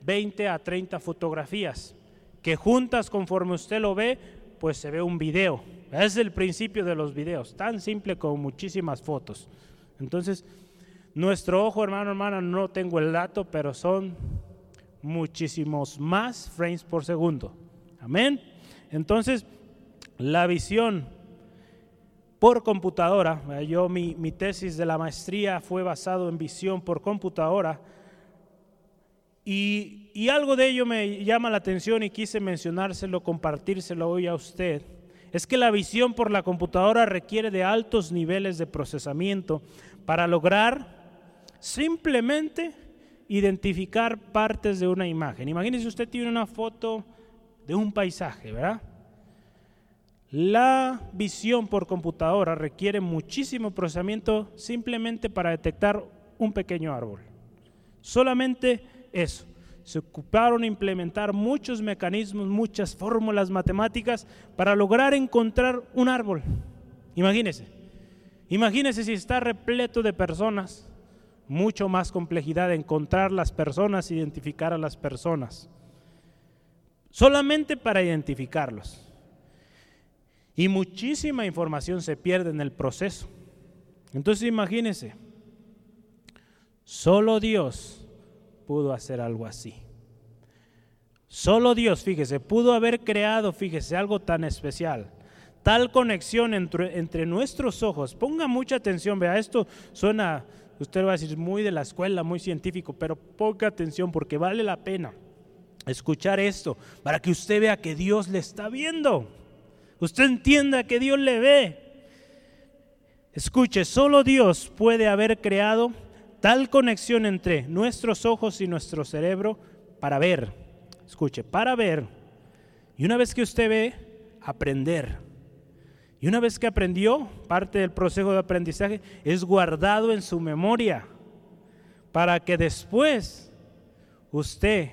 20 a 30 fotografías, que juntas conforme usted lo ve, pues se ve un video. Es el principio de los videos, tan simple como muchísimas fotos. Entonces, nuestro ojo, hermano, hermana, no tengo el dato, pero son muchísimos más frames por segundo. Amén. Entonces, la visión por computadora. Yo mi, mi tesis de la maestría fue basado en visión por computadora. Y, y, algo de ello me llama la atención y quise mencionárselo, compartírselo hoy a usted. Es que la visión por la computadora requiere de altos niveles de procesamiento para lograr simplemente identificar partes de una imagen. Imagínese usted tiene una foto de un paisaje, ¿verdad? La visión por computadora requiere muchísimo procesamiento simplemente para detectar un pequeño árbol. Solamente eso. Se ocuparon implementar muchos mecanismos, muchas fórmulas matemáticas para lograr encontrar un árbol. Imagínese. Imagínese si está repleto de personas, mucho más complejidad de encontrar las personas, identificar a las personas. Solamente para identificarlos. Y muchísima información se pierde en el proceso. Entonces imagínense, solo Dios pudo hacer algo así. Solo Dios, fíjese, pudo haber creado, fíjese, algo tan especial. Tal conexión entre, entre nuestros ojos. Ponga mucha atención, vea, esto suena, usted va a decir, muy de la escuela, muy científico, pero ponga atención porque vale la pena escuchar esto para que usted vea que Dios le está viendo. Usted entienda que Dios le ve. Escuche, solo Dios puede haber creado tal conexión entre nuestros ojos y nuestro cerebro para ver. Escuche, para ver. Y una vez que usted ve, aprender. Y una vez que aprendió, parte del proceso de aprendizaje es guardado en su memoria para que después usted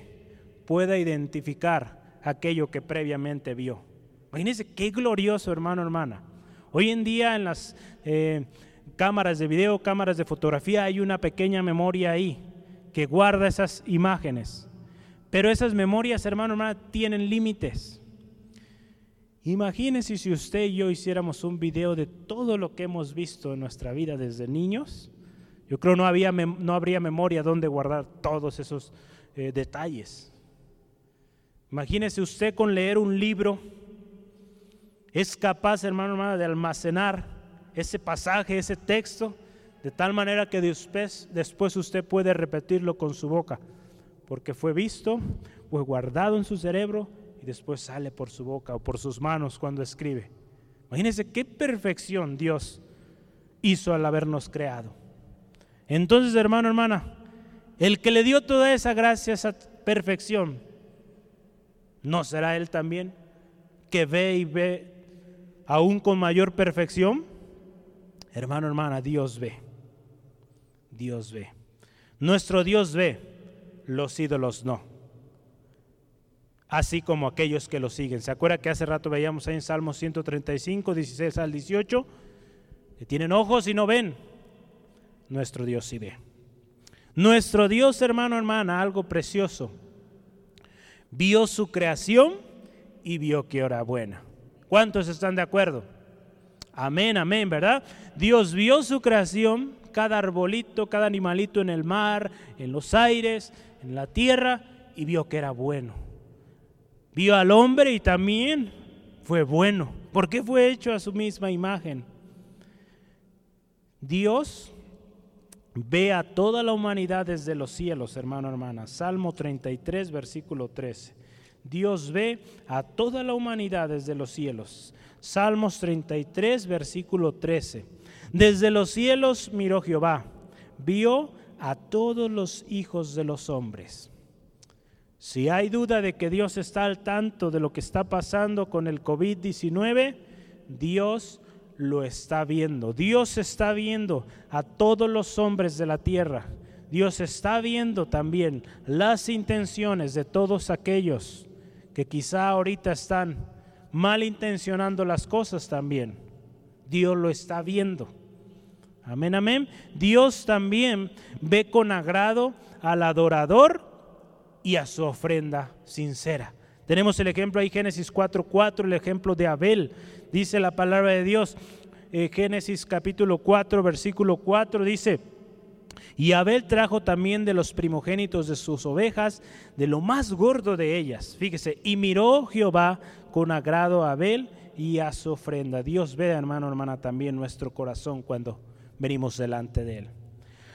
pueda identificar aquello que previamente vio. Imagínense qué glorioso, hermano, hermana. Hoy en día en las eh, cámaras de video, cámaras de fotografía, hay una pequeña memoria ahí que guarda esas imágenes. Pero esas memorias, hermano, hermana, tienen límites. Imagínense si usted y yo hiciéramos un video de todo lo que hemos visto en nuestra vida desde niños. Yo creo no, había, no habría memoria donde guardar todos esos eh, detalles. Imagínese usted con leer un libro es capaz, hermano, hermana, de almacenar ese pasaje, ese texto, de tal manera que después, después usted puede repetirlo con su boca, porque fue visto, fue guardado en su cerebro y después sale por su boca o por sus manos cuando escribe. Imagínense qué perfección Dios hizo al habernos creado. Entonces, hermano, hermana, el que le dio toda esa gracia, esa perfección, ¿no será Él también que ve y ve aún con mayor perfección? Hermano, hermana, Dios ve. Dios ve. Nuestro Dios ve, los ídolos no. Así como aquellos que lo siguen. ¿Se acuerda que hace rato veíamos ahí en Salmo 135, 16 al 18? Que tienen ojos y no ven. Nuestro Dios sí ve. Nuestro Dios, hermano, hermana, algo precioso. Vio su creación y vio que era buena. ¿Cuántos están de acuerdo? Amén, amén, ¿verdad? Dios vio su creación, cada arbolito, cada animalito en el mar, en los aires, en la tierra, y vio que era bueno. Vio al hombre y también fue bueno, porque fue hecho a su misma imagen. Dios ve a toda la humanidad desde los cielos, hermano, hermana. Salmo 33, versículo 13. Dios ve a toda la humanidad desde los cielos. Salmos 33, versículo 13. Desde los cielos miró Jehová, vio a todos los hijos de los hombres. Si hay duda de que Dios está al tanto de lo que está pasando con el COVID-19, Dios lo está viendo. Dios está viendo a todos los hombres de la tierra. Dios está viendo también las intenciones de todos aquellos que quizá ahorita están malintencionando las cosas también. Dios lo está viendo. Amén, amén. Dios también ve con agrado al adorador y a su ofrenda sincera. Tenemos el ejemplo ahí, Génesis 4.4, el ejemplo de Abel. Dice la palabra de Dios, eh, Génesis capítulo 4, versículo 4, dice, y Abel trajo también de los primogénitos de sus ovejas, de lo más gordo de ellas. Fíjese, y miró Jehová con agrado a Abel y a su ofrenda. Dios ve, hermano, hermana, también nuestro corazón cuando venimos delante de Él.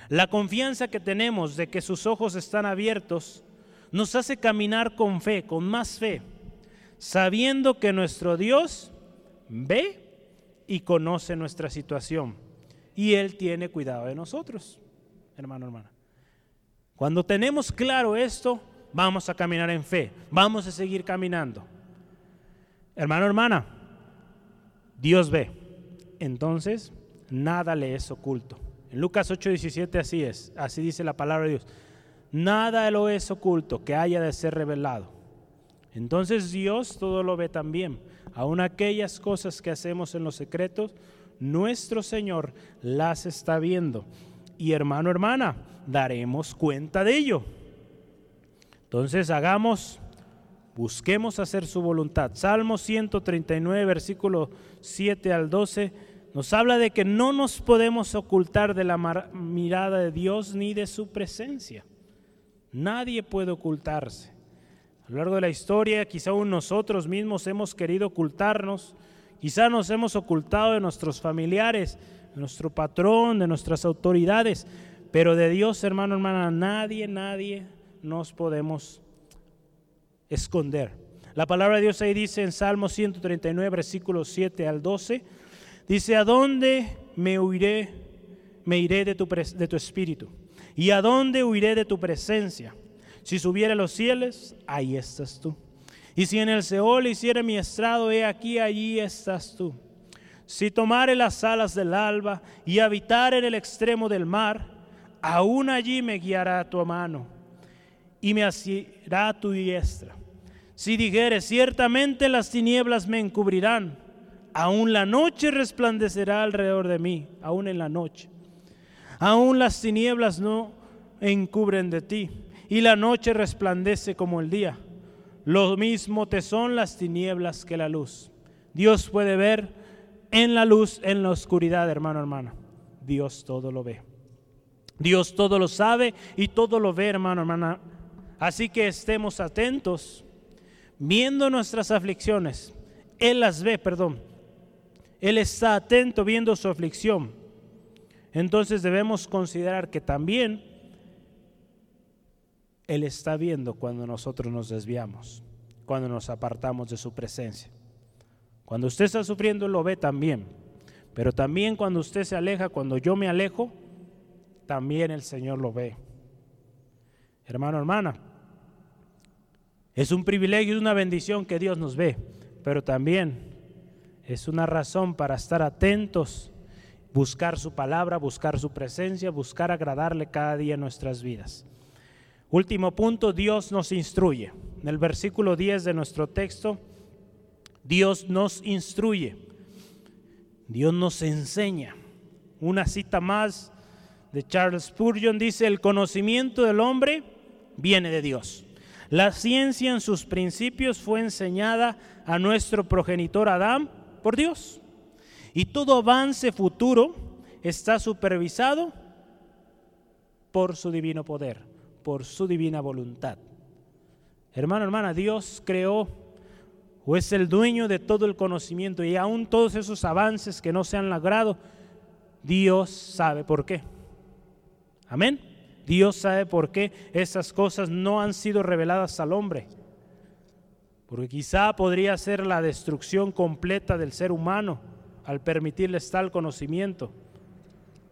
La confianza que tenemos de que sus ojos están abiertos nos hace caminar con fe, con más fe, sabiendo que nuestro Dios ve y conoce nuestra situación y Él tiene cuidado de nosotros, hermano, hermana. Cuando tenemos claro esto, vamos a caminar en fe, vamos a seguir caminando. Hermano, hermana, Dios ve, entonces nada le es oculto. En Lucas 8:17 así es, así dice la palabra de Dios. Nada lo es oculto que haya de ser revelado. Entonces Dios todo lo ve también. Aun aquellas cosas que hacemos en los secretos, nuestro Señor las está viendo. Y hermano, hermana, daremos cuenta de ello. Entonces hagamos, busquemos hacer su voluntad. Salmo 139, versículo 7 al 12, nos habla de que no nos podemos ocultar de la mirada de Dios ni de su presencia. Nadie puede ocultarse. A lo largo de la historia, quizá aún nosotros mismos hemos querido ocultarnos, quizá nos hemos ocultado de nuestros familiares, de nuestro patrón, de nuestras autoridades, pero de Dios, hermano, hermana, nadie, nadie nos podemos esconder. La palabra de Dios ahí dice en Salmo 139, versículos 7 al 12, dice, ¿a dónde me huiré? Me iré de tu, de tu espíritu. ¿Y a dónde huiré de tu presencia? Si subiera a los cielos, ahí estás tú. Y si en el Seol hiciera mi estrado, he aquí, allí estás tú. Si tomare las alas del alba y habitar en el extremo del mar, aún allí me guiará tu mano y me asirá tu diestra. Si dijere, ciertamente las tinieblas me encubrirán, aún la noche resplandecerá alrededor de mí, aún en la noche. Aún las tinieblas no encubren de ti, y la noche resplandece como el día. Lo mismo te son las tinieblas que la luz. Dios puede ver en la luz, en la oscuridad, hermano, hermana. Dios todo lo ve. Dios todo lo sabe y todo lo ve, hermano, hermana. Así que estemos atentos, viendo nuestras aflicciones. Él las ve, perdón. Él está atento viendo su aflicción entonces debemos considerar que también Él está viendo cuando nosotros nos desviamos, cuando nos apartamos de su presencia. Cuando usted está sufriendo, lo ve también. Pero también cuando usted se aleja, cuando yo me alejo, también el Señor lo ve. Hermano, hermana, es un privilegio, es una bendición que Dios nos ve, pero también es una razón para estar atentos buscar su palabra, buscar su presencia, buscar agradarle cada día en nuestras vidas. Último punto, Dios nos instruye. En el versículo 10 de nuestro texto, Dios nos instruye. Dios nos enseña. Una cita más de Charles Spurgeon dice, el conocimiento del hombre viene de Dios. La ciencia en sus principios fue enseñada a nuestro progenitor Adán por Dios. Y todo avance futuro está supervisado por su divino poder, por su divina voluntad. Hermano, hermana, Dios creó o es el dueño de todo el conocimiento y aún todos esos avances que no se han logrado, Dios sabe por qué. Amén. Dios sabe por qué esas cosas no han sido reveladas al hombre. Porque quizá podría ser la destrucción completa del ser humano al permitirles tal conocimiento.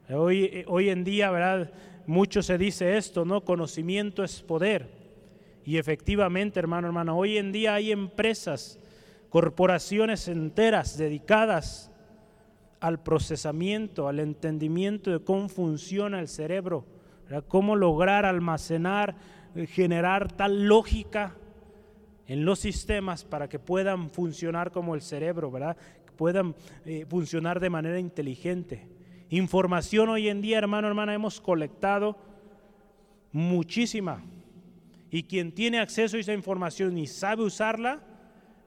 Hoy, hoy en día, ¿verdad? Mucho se dice esto, ¿no? Conocimiento es poder. Y efectivamente, hermano, hermano, hoy en día hay empresas, corporaciones enteras dedicadas al procesamiento, al entendimiento de cómo funciona el cerebro, cómo lograr almacenar, generar tal lógica en los sistemas para que puedan funcionar como el cerebro, ¿verdad? Puedan eh, funcionar de manera inteligente. Información hoy en día, hermano, hermana, hemos colectado muchísima. Y quien tiene acceso a esa información y sabe usarla,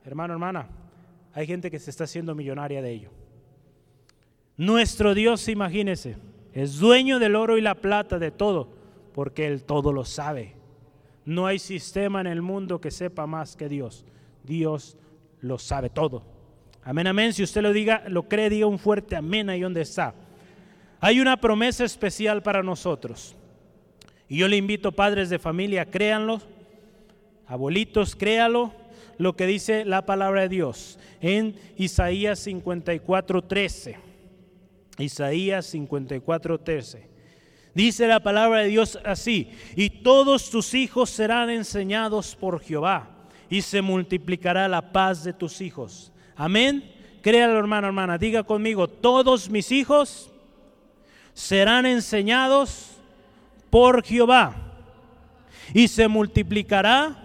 hermano, hermana, hay gente que se está haciendo millonaria de ello. Nuestro Dios, imagínese, es dueño del oro y la plata, de todo, porque Él todo lo sabe. No hay sistema en el mundo que sepa más que Dios. Dios lo sabe todo. Amén, amén. Si usted lo diga, lo cree, diga un fuerte amén ahí donde está. Hay una promesa especial para nosotros. Y yo le invito, padres de familia, créanlo. Abuelitos, créalo. Lo que dice la palabra de Dios en Isaías 54, 13. Isaías 54, 13. Dice la palabra de Dios así, y todos tus hijos serán enseñados por Jehová, y se multiplicará la paz de tus hijos. Amén. Créalo, hermano, hermana. Diga conmigo, todos mis hijos serán enseñados por Jehová y se multiplicará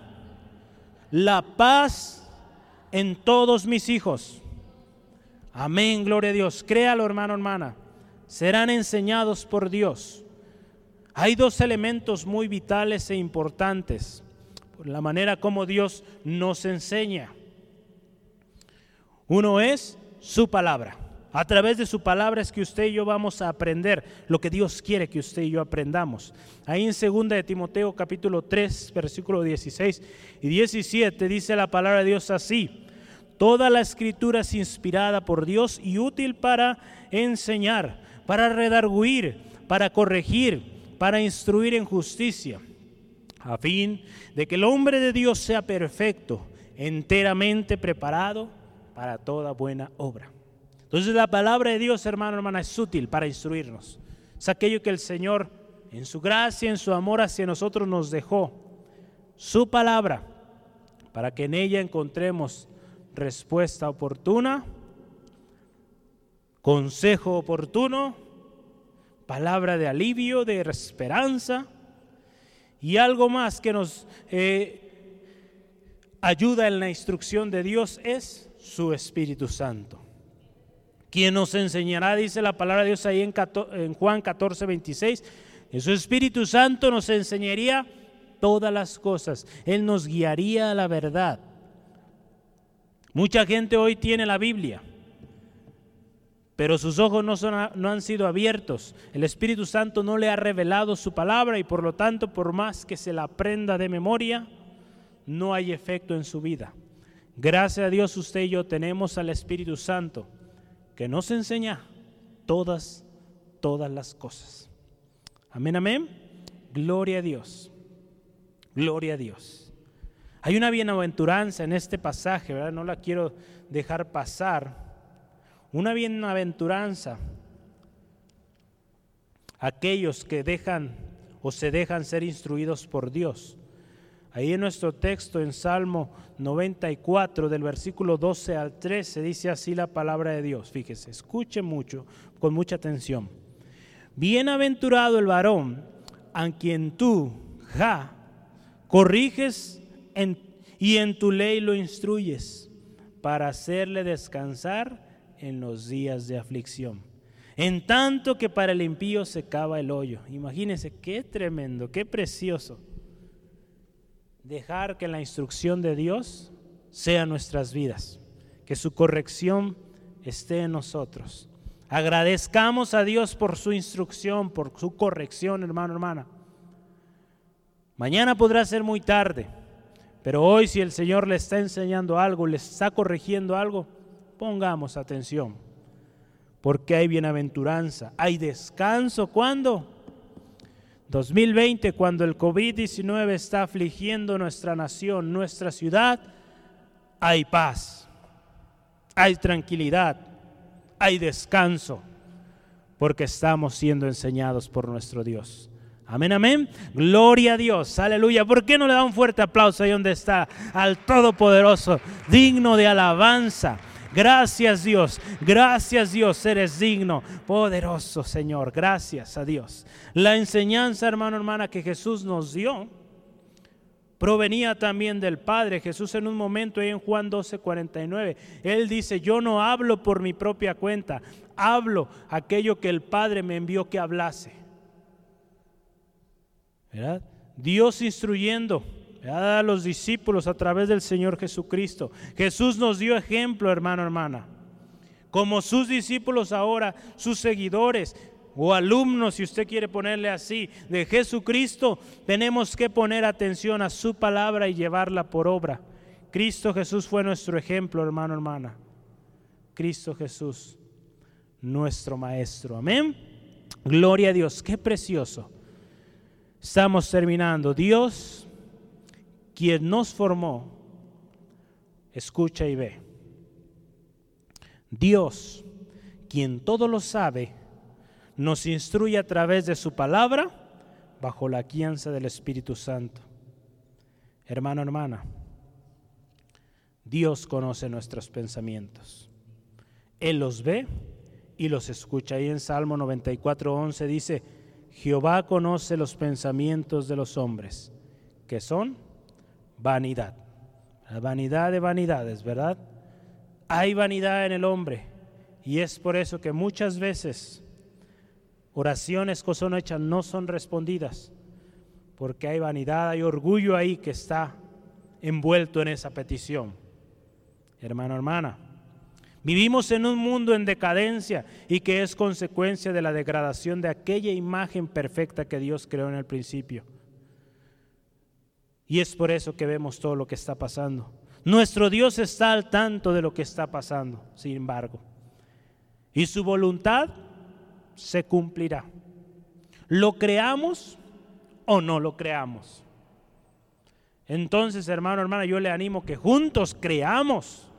la paz en todos mis hijos. Amén, gloria a Dios. Créalo, hermano, hermana. Serán enseñados por Dios. Hay dos elementos muy vitales e importantes por la manera como Dios nos enseña. Uno es su palabra. A través de su palabra es que usted y yo vamos a aprender lo que Dios quiere que usted y yo aprendamos. Ahí en 2 de Timoteo capítulo 3, versículo 16 y 17 dice la palabra de Dios así: Toda la escritura es inspirada por Dios y útil para enseñar, para redarguir, para corregir, para instruir en justicia, a fin de que el hombre de Dios sea perfecto, enteramente preparado para toda buena obra. Entonces la palabra de Dios, hermano, hermana, es útil para instruirnos. Es aquello que el Señor, en su gracia, en su amor hacia nosotros, nos dejó. Su palabra, para que en ella encontremos respuesta oportuna, consejo oportuno, palabra de alivio, de esperanza y algo más que nos eh, ayuda en la instrucción de Dios es su Espíritu Santo. Quien nos enseñará, dice la palabra de Dios ahí en, Juan 14, 26, que su Espíritu Santo nos enseñaría todas las cosas. Él nos guiaría a la verdad. Mucha gente hoy tiene la Biblia, pero sus ojos no, son, no, han sido abiertos. El Espíritu Santo no le ha revelado su palabra y por lo tanto, por más que se la aprenda de memoria, no hay efecto en su vida. Gracias a Dios usted y yo tenemos al Espíritu Santo que nos enseña todas, todas las cosas. Amén, amén. Gloria a Dios. Gloria a Dios. Hay una bienaventuranza en este pasaje, ¿verdad? No la quiero dejar pasar. Una bienaventuranza. Aquellos que dejan o se dejan ser instruidos por Dios. Ahí en nuestro texto, en Salmo 94, del versículo 12 al 13, dice así la palabra de Dios. Fíjese, escuche mucho, con mucha atención. Bienaventurado el varón a quien tú, ja, corriges y en tu ley lo instruyes para hacerle descansar en los días de aflicción. En tanto que para el impío se cava el hoyo. Imagínense qué tremendo, qué precioso dejar que la instrucción de Dios sea nuestras vidas, que su corrección esté en nosotros. Agradezcamos a Dios por su instrucción, por su corrección, hermano, hermana. Mañana podrá ser muy tarde, pero hoy si el Señor le está enseñando algo, le está corrigiendo algo, pongamos atención, porque hay bienaventuranza, hay descanso. ¿Cuándo? 2020, cuando el COVID-19 está afligiendo nuestra nación, nuestra ciudad, hay paz, hay tranquilidad, hay descanso, porque estamos siendo enseñados por nuestro Dios. Amén, amén. Gloria a Dios. Aleluya. ¿Por qué no le da un fuerte aplauso ahí donde está al Todopoderoso, digno de alabanza? Gracias Dios, gracias Dios, eres digno, poderoso Señor, gracias a Dios. La enseñanza, hermano, hermana, que Jesús nos dio provenía también del Padre. Jesús en un momento en Juan 12, 49, Él dice, yo no hablo por mi propia cuenta, hablo aquello que el Padre me envió que hablase. ¿Verdad? Dios instruyendo a los discípulos a través del Señor Jesucristo. Jesús nos dio ejemplo, hermano, hermana. Como sus discípulos ahora, sus seguidores o alumnos, si usted quiere ponerle así, de Jesucristo, tenemos que poner atención a su palabra y llevarla por obra. Cristo Jesús fue nuestro ejemplo, hermano, hermana. Cristo Jesús, nuestro Maestro. Amén. Gloria a Dios, qué precioso. Estamos terminando. Dios, quien nos formó, escucha y ve. Dios, quien todo lo sabe, nos instruye a través de su palabra bajo la guianza del Espíritu Santo. Hermano, hermana, Dios conoce nuestros pensamientos. Él los ve y los escucha. Ahí en Salmo 94, 11 dice, Jehová conoce los pensamientos de los hombres, que son vanidad. La vanidad de vanidades, ¿verdad? Hay vanidad en el hombre y es por eso que muchas veces oraciones que son hechas no son respondidas, porque hay vanidad, hay orgullo ahí que está envuelto en esa petición. Hermano, hermana, vivimos en un mundo en decadencia y que es consecuencia de la degradación de aquella imagen perfecta que Dios creó en el principio. Y es por eso que vemos todo lo que está pasando. Nuestro Dios está al tanto de lo que está pasando, sin embargo. Y su voluntad se cumplirá. ¿Lo creamos o no lo creamos? Entonces, hermano, hermana, yo le animo que juntos creamos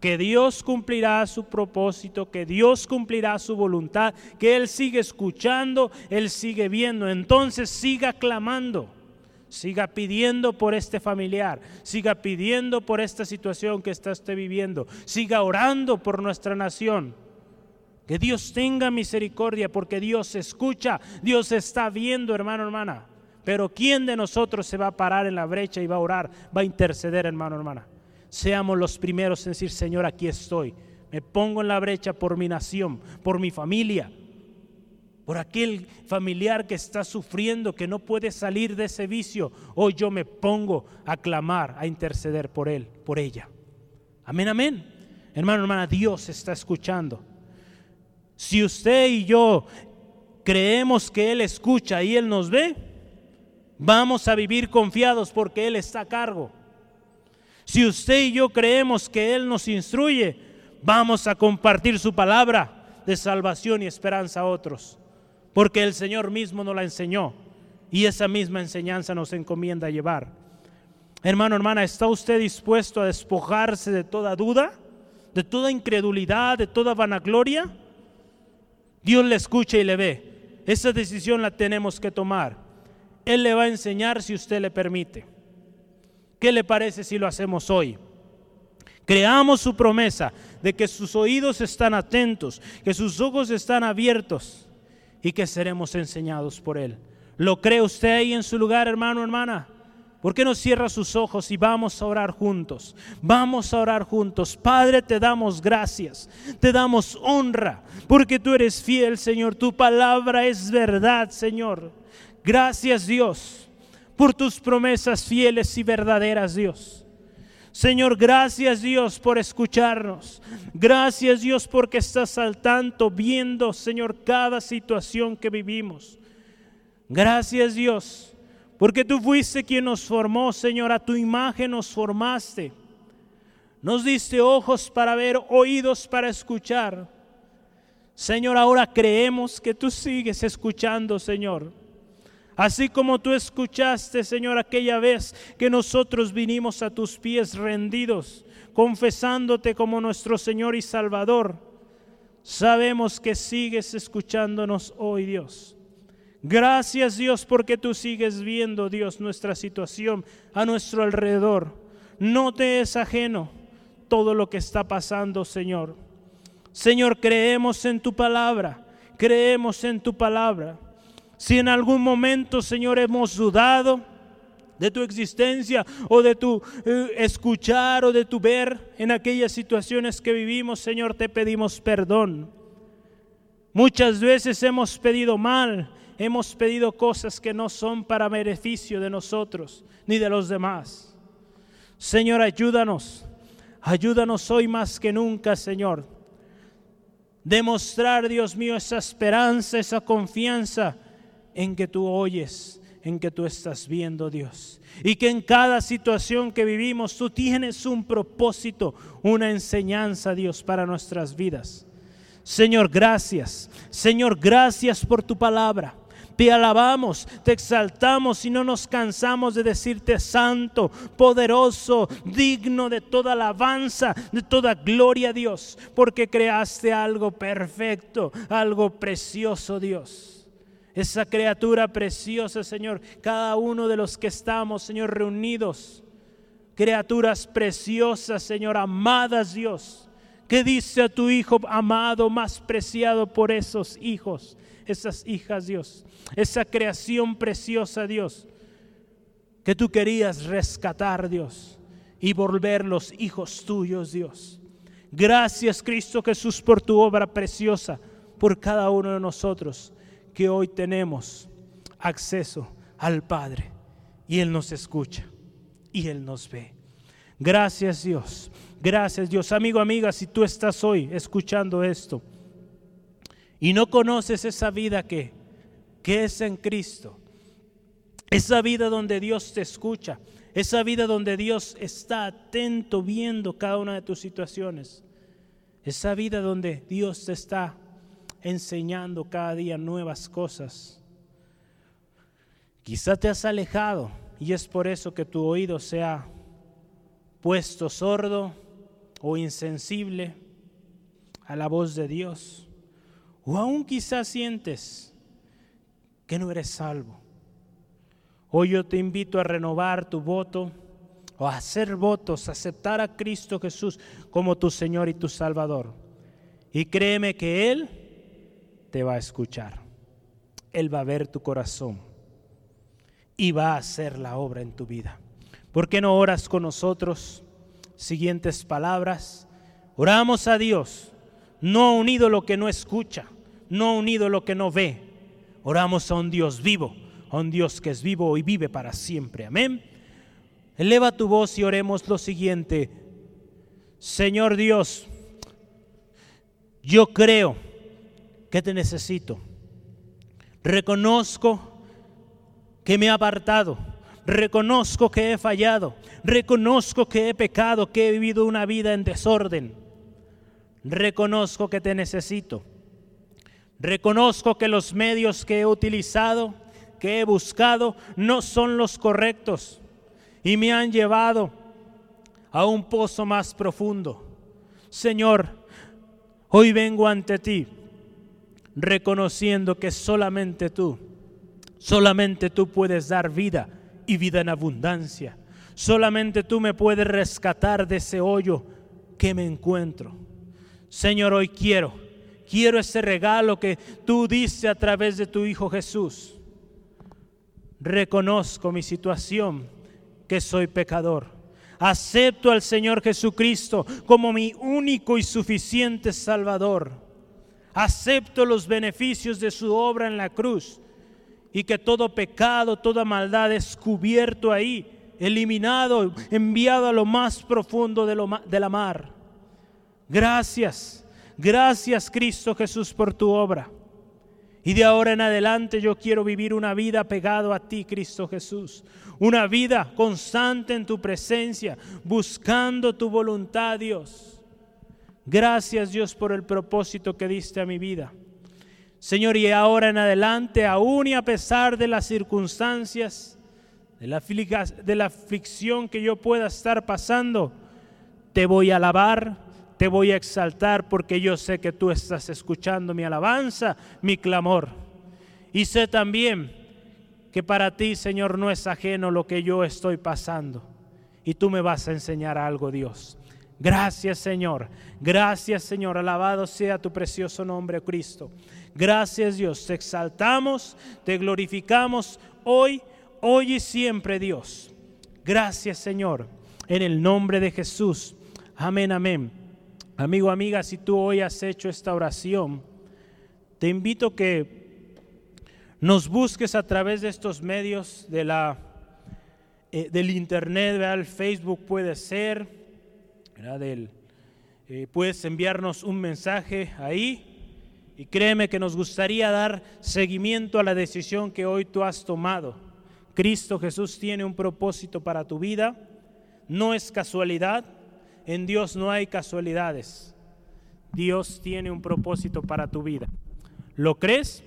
que Dios cumplirá su propósito, que Dios cumplirá su voluntad, que Él sigue escuchando, Él sigue viendo. Entonces siga clamando, siga pidiendo por este familiar, siga pidiendo por esta situación que está usted viviendo, siga orando por nuestra nación. Que Dios tenga misericordia porque Dios escucha, Dios está viendo, hermano, hermana. Pero ¿quién de nosotros se va a parar en la brecha y va a orar, va a interceder, hermano, hermana? Seamos los primeros en decir, Señor, aquí estoy. Me pongo en la brecha por mi nación, por mi familia, por aquel familiar que está sufriendo, que no puede salir de ese vicio. Hoy yo me pongo a clamar, a interceder por él, por ella. Amén, amén. Hermano, hermana, Dios está escuchando. Si usted y yo creemos que Él escucha y Él nos ve, vamos a vivir confiados porque Él está a cargo. Si usted y yo creemos que Él nos instruye, vamos a compartir su palabra de salvación y esperanza a otros, porque el Señor mismo nos la enseñó y esa misma enseñanza nos encomienda llevar. Hermano, hermana, ¿está usted dispuesto a despojarse de toda duda, de toda incredulidad, de toda vanagloria? Dios le escucha y le ve. Esa decisión la tenemos que tomar. Él le va a enseñar si usted le permite. ¿Qué le parece si lo hacemos hoy? Creamos su promesa de que sus oídos están atentos, que sus ojos están abiertos y que seremos enseñados por Él. ¿Lo cree usted ahí en su lugar, hermano, hermana? ¿Por qué no cierra sus ojos y vamos a orar juntos? Vamos a orar juntos. Padre, te damos gracias, te damos honra, porque tú eres fiel, Señor. Tu palabra es verdad, Señor. Gracias, Dios, por tus promesas fieles y verdaderas, Dios. Señor, gracias Dios por escucharnos. Gracias Dios porque estás al tanto, viendo, Señor, cada situación que vivimos. Gracias Dios porque tú fuiste quien nos formó, Señor, a tu imagen nos formaste. Nos diste ojos para ver, oídos para escuchar. Señor, ahora creemos que tú sigues escuchando, Señor. Así como tú escuchaste, Señor, aquella vez que nosotros vinimos a tus pies rendidos, confesándote como nuestro Señor y Salvador, sabemos que sigues escuchándonos hoy, Dios. Gracias Dios porque tú sigues viendo, Dios, nuestra situación a nuestro alrededor. No te es ajeno todo lo que está pasando, Señor. Señor, creemos en tu palabra, creemos en tu palabra. Si en algún momento, Señor, hemos dudado de tu existencia o de tu eh, escuchar o de tu ver en aquellas situaciones que vivimos, Señor, te pedimos perdón. Muchas veces hemos pedido mal, hemos pedido cosas que no son para beneficio de nosotros ni de los demás. Señor, ayúdanos, ayúdanos hoy más que nunca, Señor. Demostrar, Dios mío, esa esperanza, esa confianza en que tú oyes, en que tú estás viendo, Dios. Y que en cada situación que vivimos tú tienes un propósito, una enseñanza, Dios, para nuestras vidas. Señor, gracias. Señor, gracias por tu palabra. Te alabamos, te exaltamos y no nos cansamos de decirte santo, poderoso, digno de toda alabanza, de toda gloria, Dios, porque creaste algo perfecto, algo precioso, Dios. Esa criatura preciosa, Señor, cada uno de los que estamos, Señor, reunidos, criaturas preciosas, Señor, amadas, Dios. ¿Qué dice a tu Hijo amado, más preciado por esos hijos? esas hijas, Dios, esa creación preciosa, Dios, que tú querías rescatar, Dios, y volverlos hijos tuyos, Dios. Gracias, Cristo Jesús, por tu obra preciosa, por cada uno de nosotros que hoy tenemos acceso al Padre y Él nos escucha y Él nos ve. Gracias Dios, gracias Dios. Amigo, amiga, si tú estás hoy escuchando esto, y no conoces esa vida que, que es en Cristo, esa vida donde Dios te escucha, esa vida donde Dios está atento viendo cada una de tus situaciones, esa vida donde Dios te está enseñando cada día nuevas cosas. Quizá te has alejado y es por eso que tu oído se ha puesto sordo o insensible a la voz de Dios. O aún quizás sientes que no eres salvo. Hoy yo te invito a renovar tu voto o a hacer votos, a aceptar a Cristo Jesús como tu Señor y tu Salvador. Y créeme que Él te va a escuchar. Él va a ver tu corazón y va a hacer la obra en tu vida. ¿Por qué no oras con nosotros? Siguientes palabras. Oramos a Dios, no unido lo que no escucha no unido lo que no ve. Oramos a un Dios vivo, a un Dios que es vivo y vive para siempre. Amén. Eleva tu voz y oremos lo siguiente. Señor Dios, yo creo que te necesito. Reconozco que me he apartado. Reconozco que he fallado. Reconozco que he pecado, que he vivido una vida en desorden. Reconozco que te necesito. Reconozco que los medios que he utilizado, que he buscado, no son los correctos y me han llevado a un pozo más profundo. Señor, hoy vengo ante ti reconociendo que solamente tú, solamente tú puedes dar vida y vida en abundancia. Solamente tú me puedes rescatar de ese hoyo que me encuentro. Señor, hoy quiero quiero ese regalo que tú dices a través de tu Hijo Jesús. Reconozco mi situación, que soy pecador. Acepto al Señor Jesucristo como mi único y suficiente Salvador. Acepto los beneficios de su obra en la cruz y que todo pecado, toda maldad es cubierto ahí, eliminado, enviado a lo más profundo de, lo, de la mar. Gracias Gracias Cristo Jesús por tu obra. Y de ahora en adelante yo quiero vivir una vida pegado a ti, Cristo Jesús. Una vida constante en tu presencia, buscando tu voluntad, Dios. Gracias, Dios, por el propósito que diste a mi vida. Señor, y ahora en adelante, aún y a pesar de las circunstancias, de la, de la aflicción que yo pueda estar pasando, te voy a alabar, te voy a exaltar porque yo sé que tú estás escuchando mi alabanza, mi clamor. Y sé también que para ti, Señor, no es ajeno lo que yo estoy pasando. Y tú me vas a enseñar algo, Dios. Gracias, Señor. Gracias, Señor. Alabado sea tu precioso nombre, Cristo. Gracias, Dios. Te exaltamos, te glorificamos hoy, hoy y siempre, Dios. Gracias, Señor. En el nombre de Jesús. Amén, amén. Amigo, amiga, si tú hoy has hecho esta oración, te invito que nos busques a través de estos medios de la, eh, del internet, el Facebook puede ser, Del, eh, puedes enviarnos un mensaje ahí y créeme que nos gustaría dar seguimiento a la decisión que hoy tú has tomado, Cristo Jesús tiene un propósito para tu vida. No es casualidad. En Dios no hay casualidades. Dios tiene un propósito para tu vida. ¿Lo crees?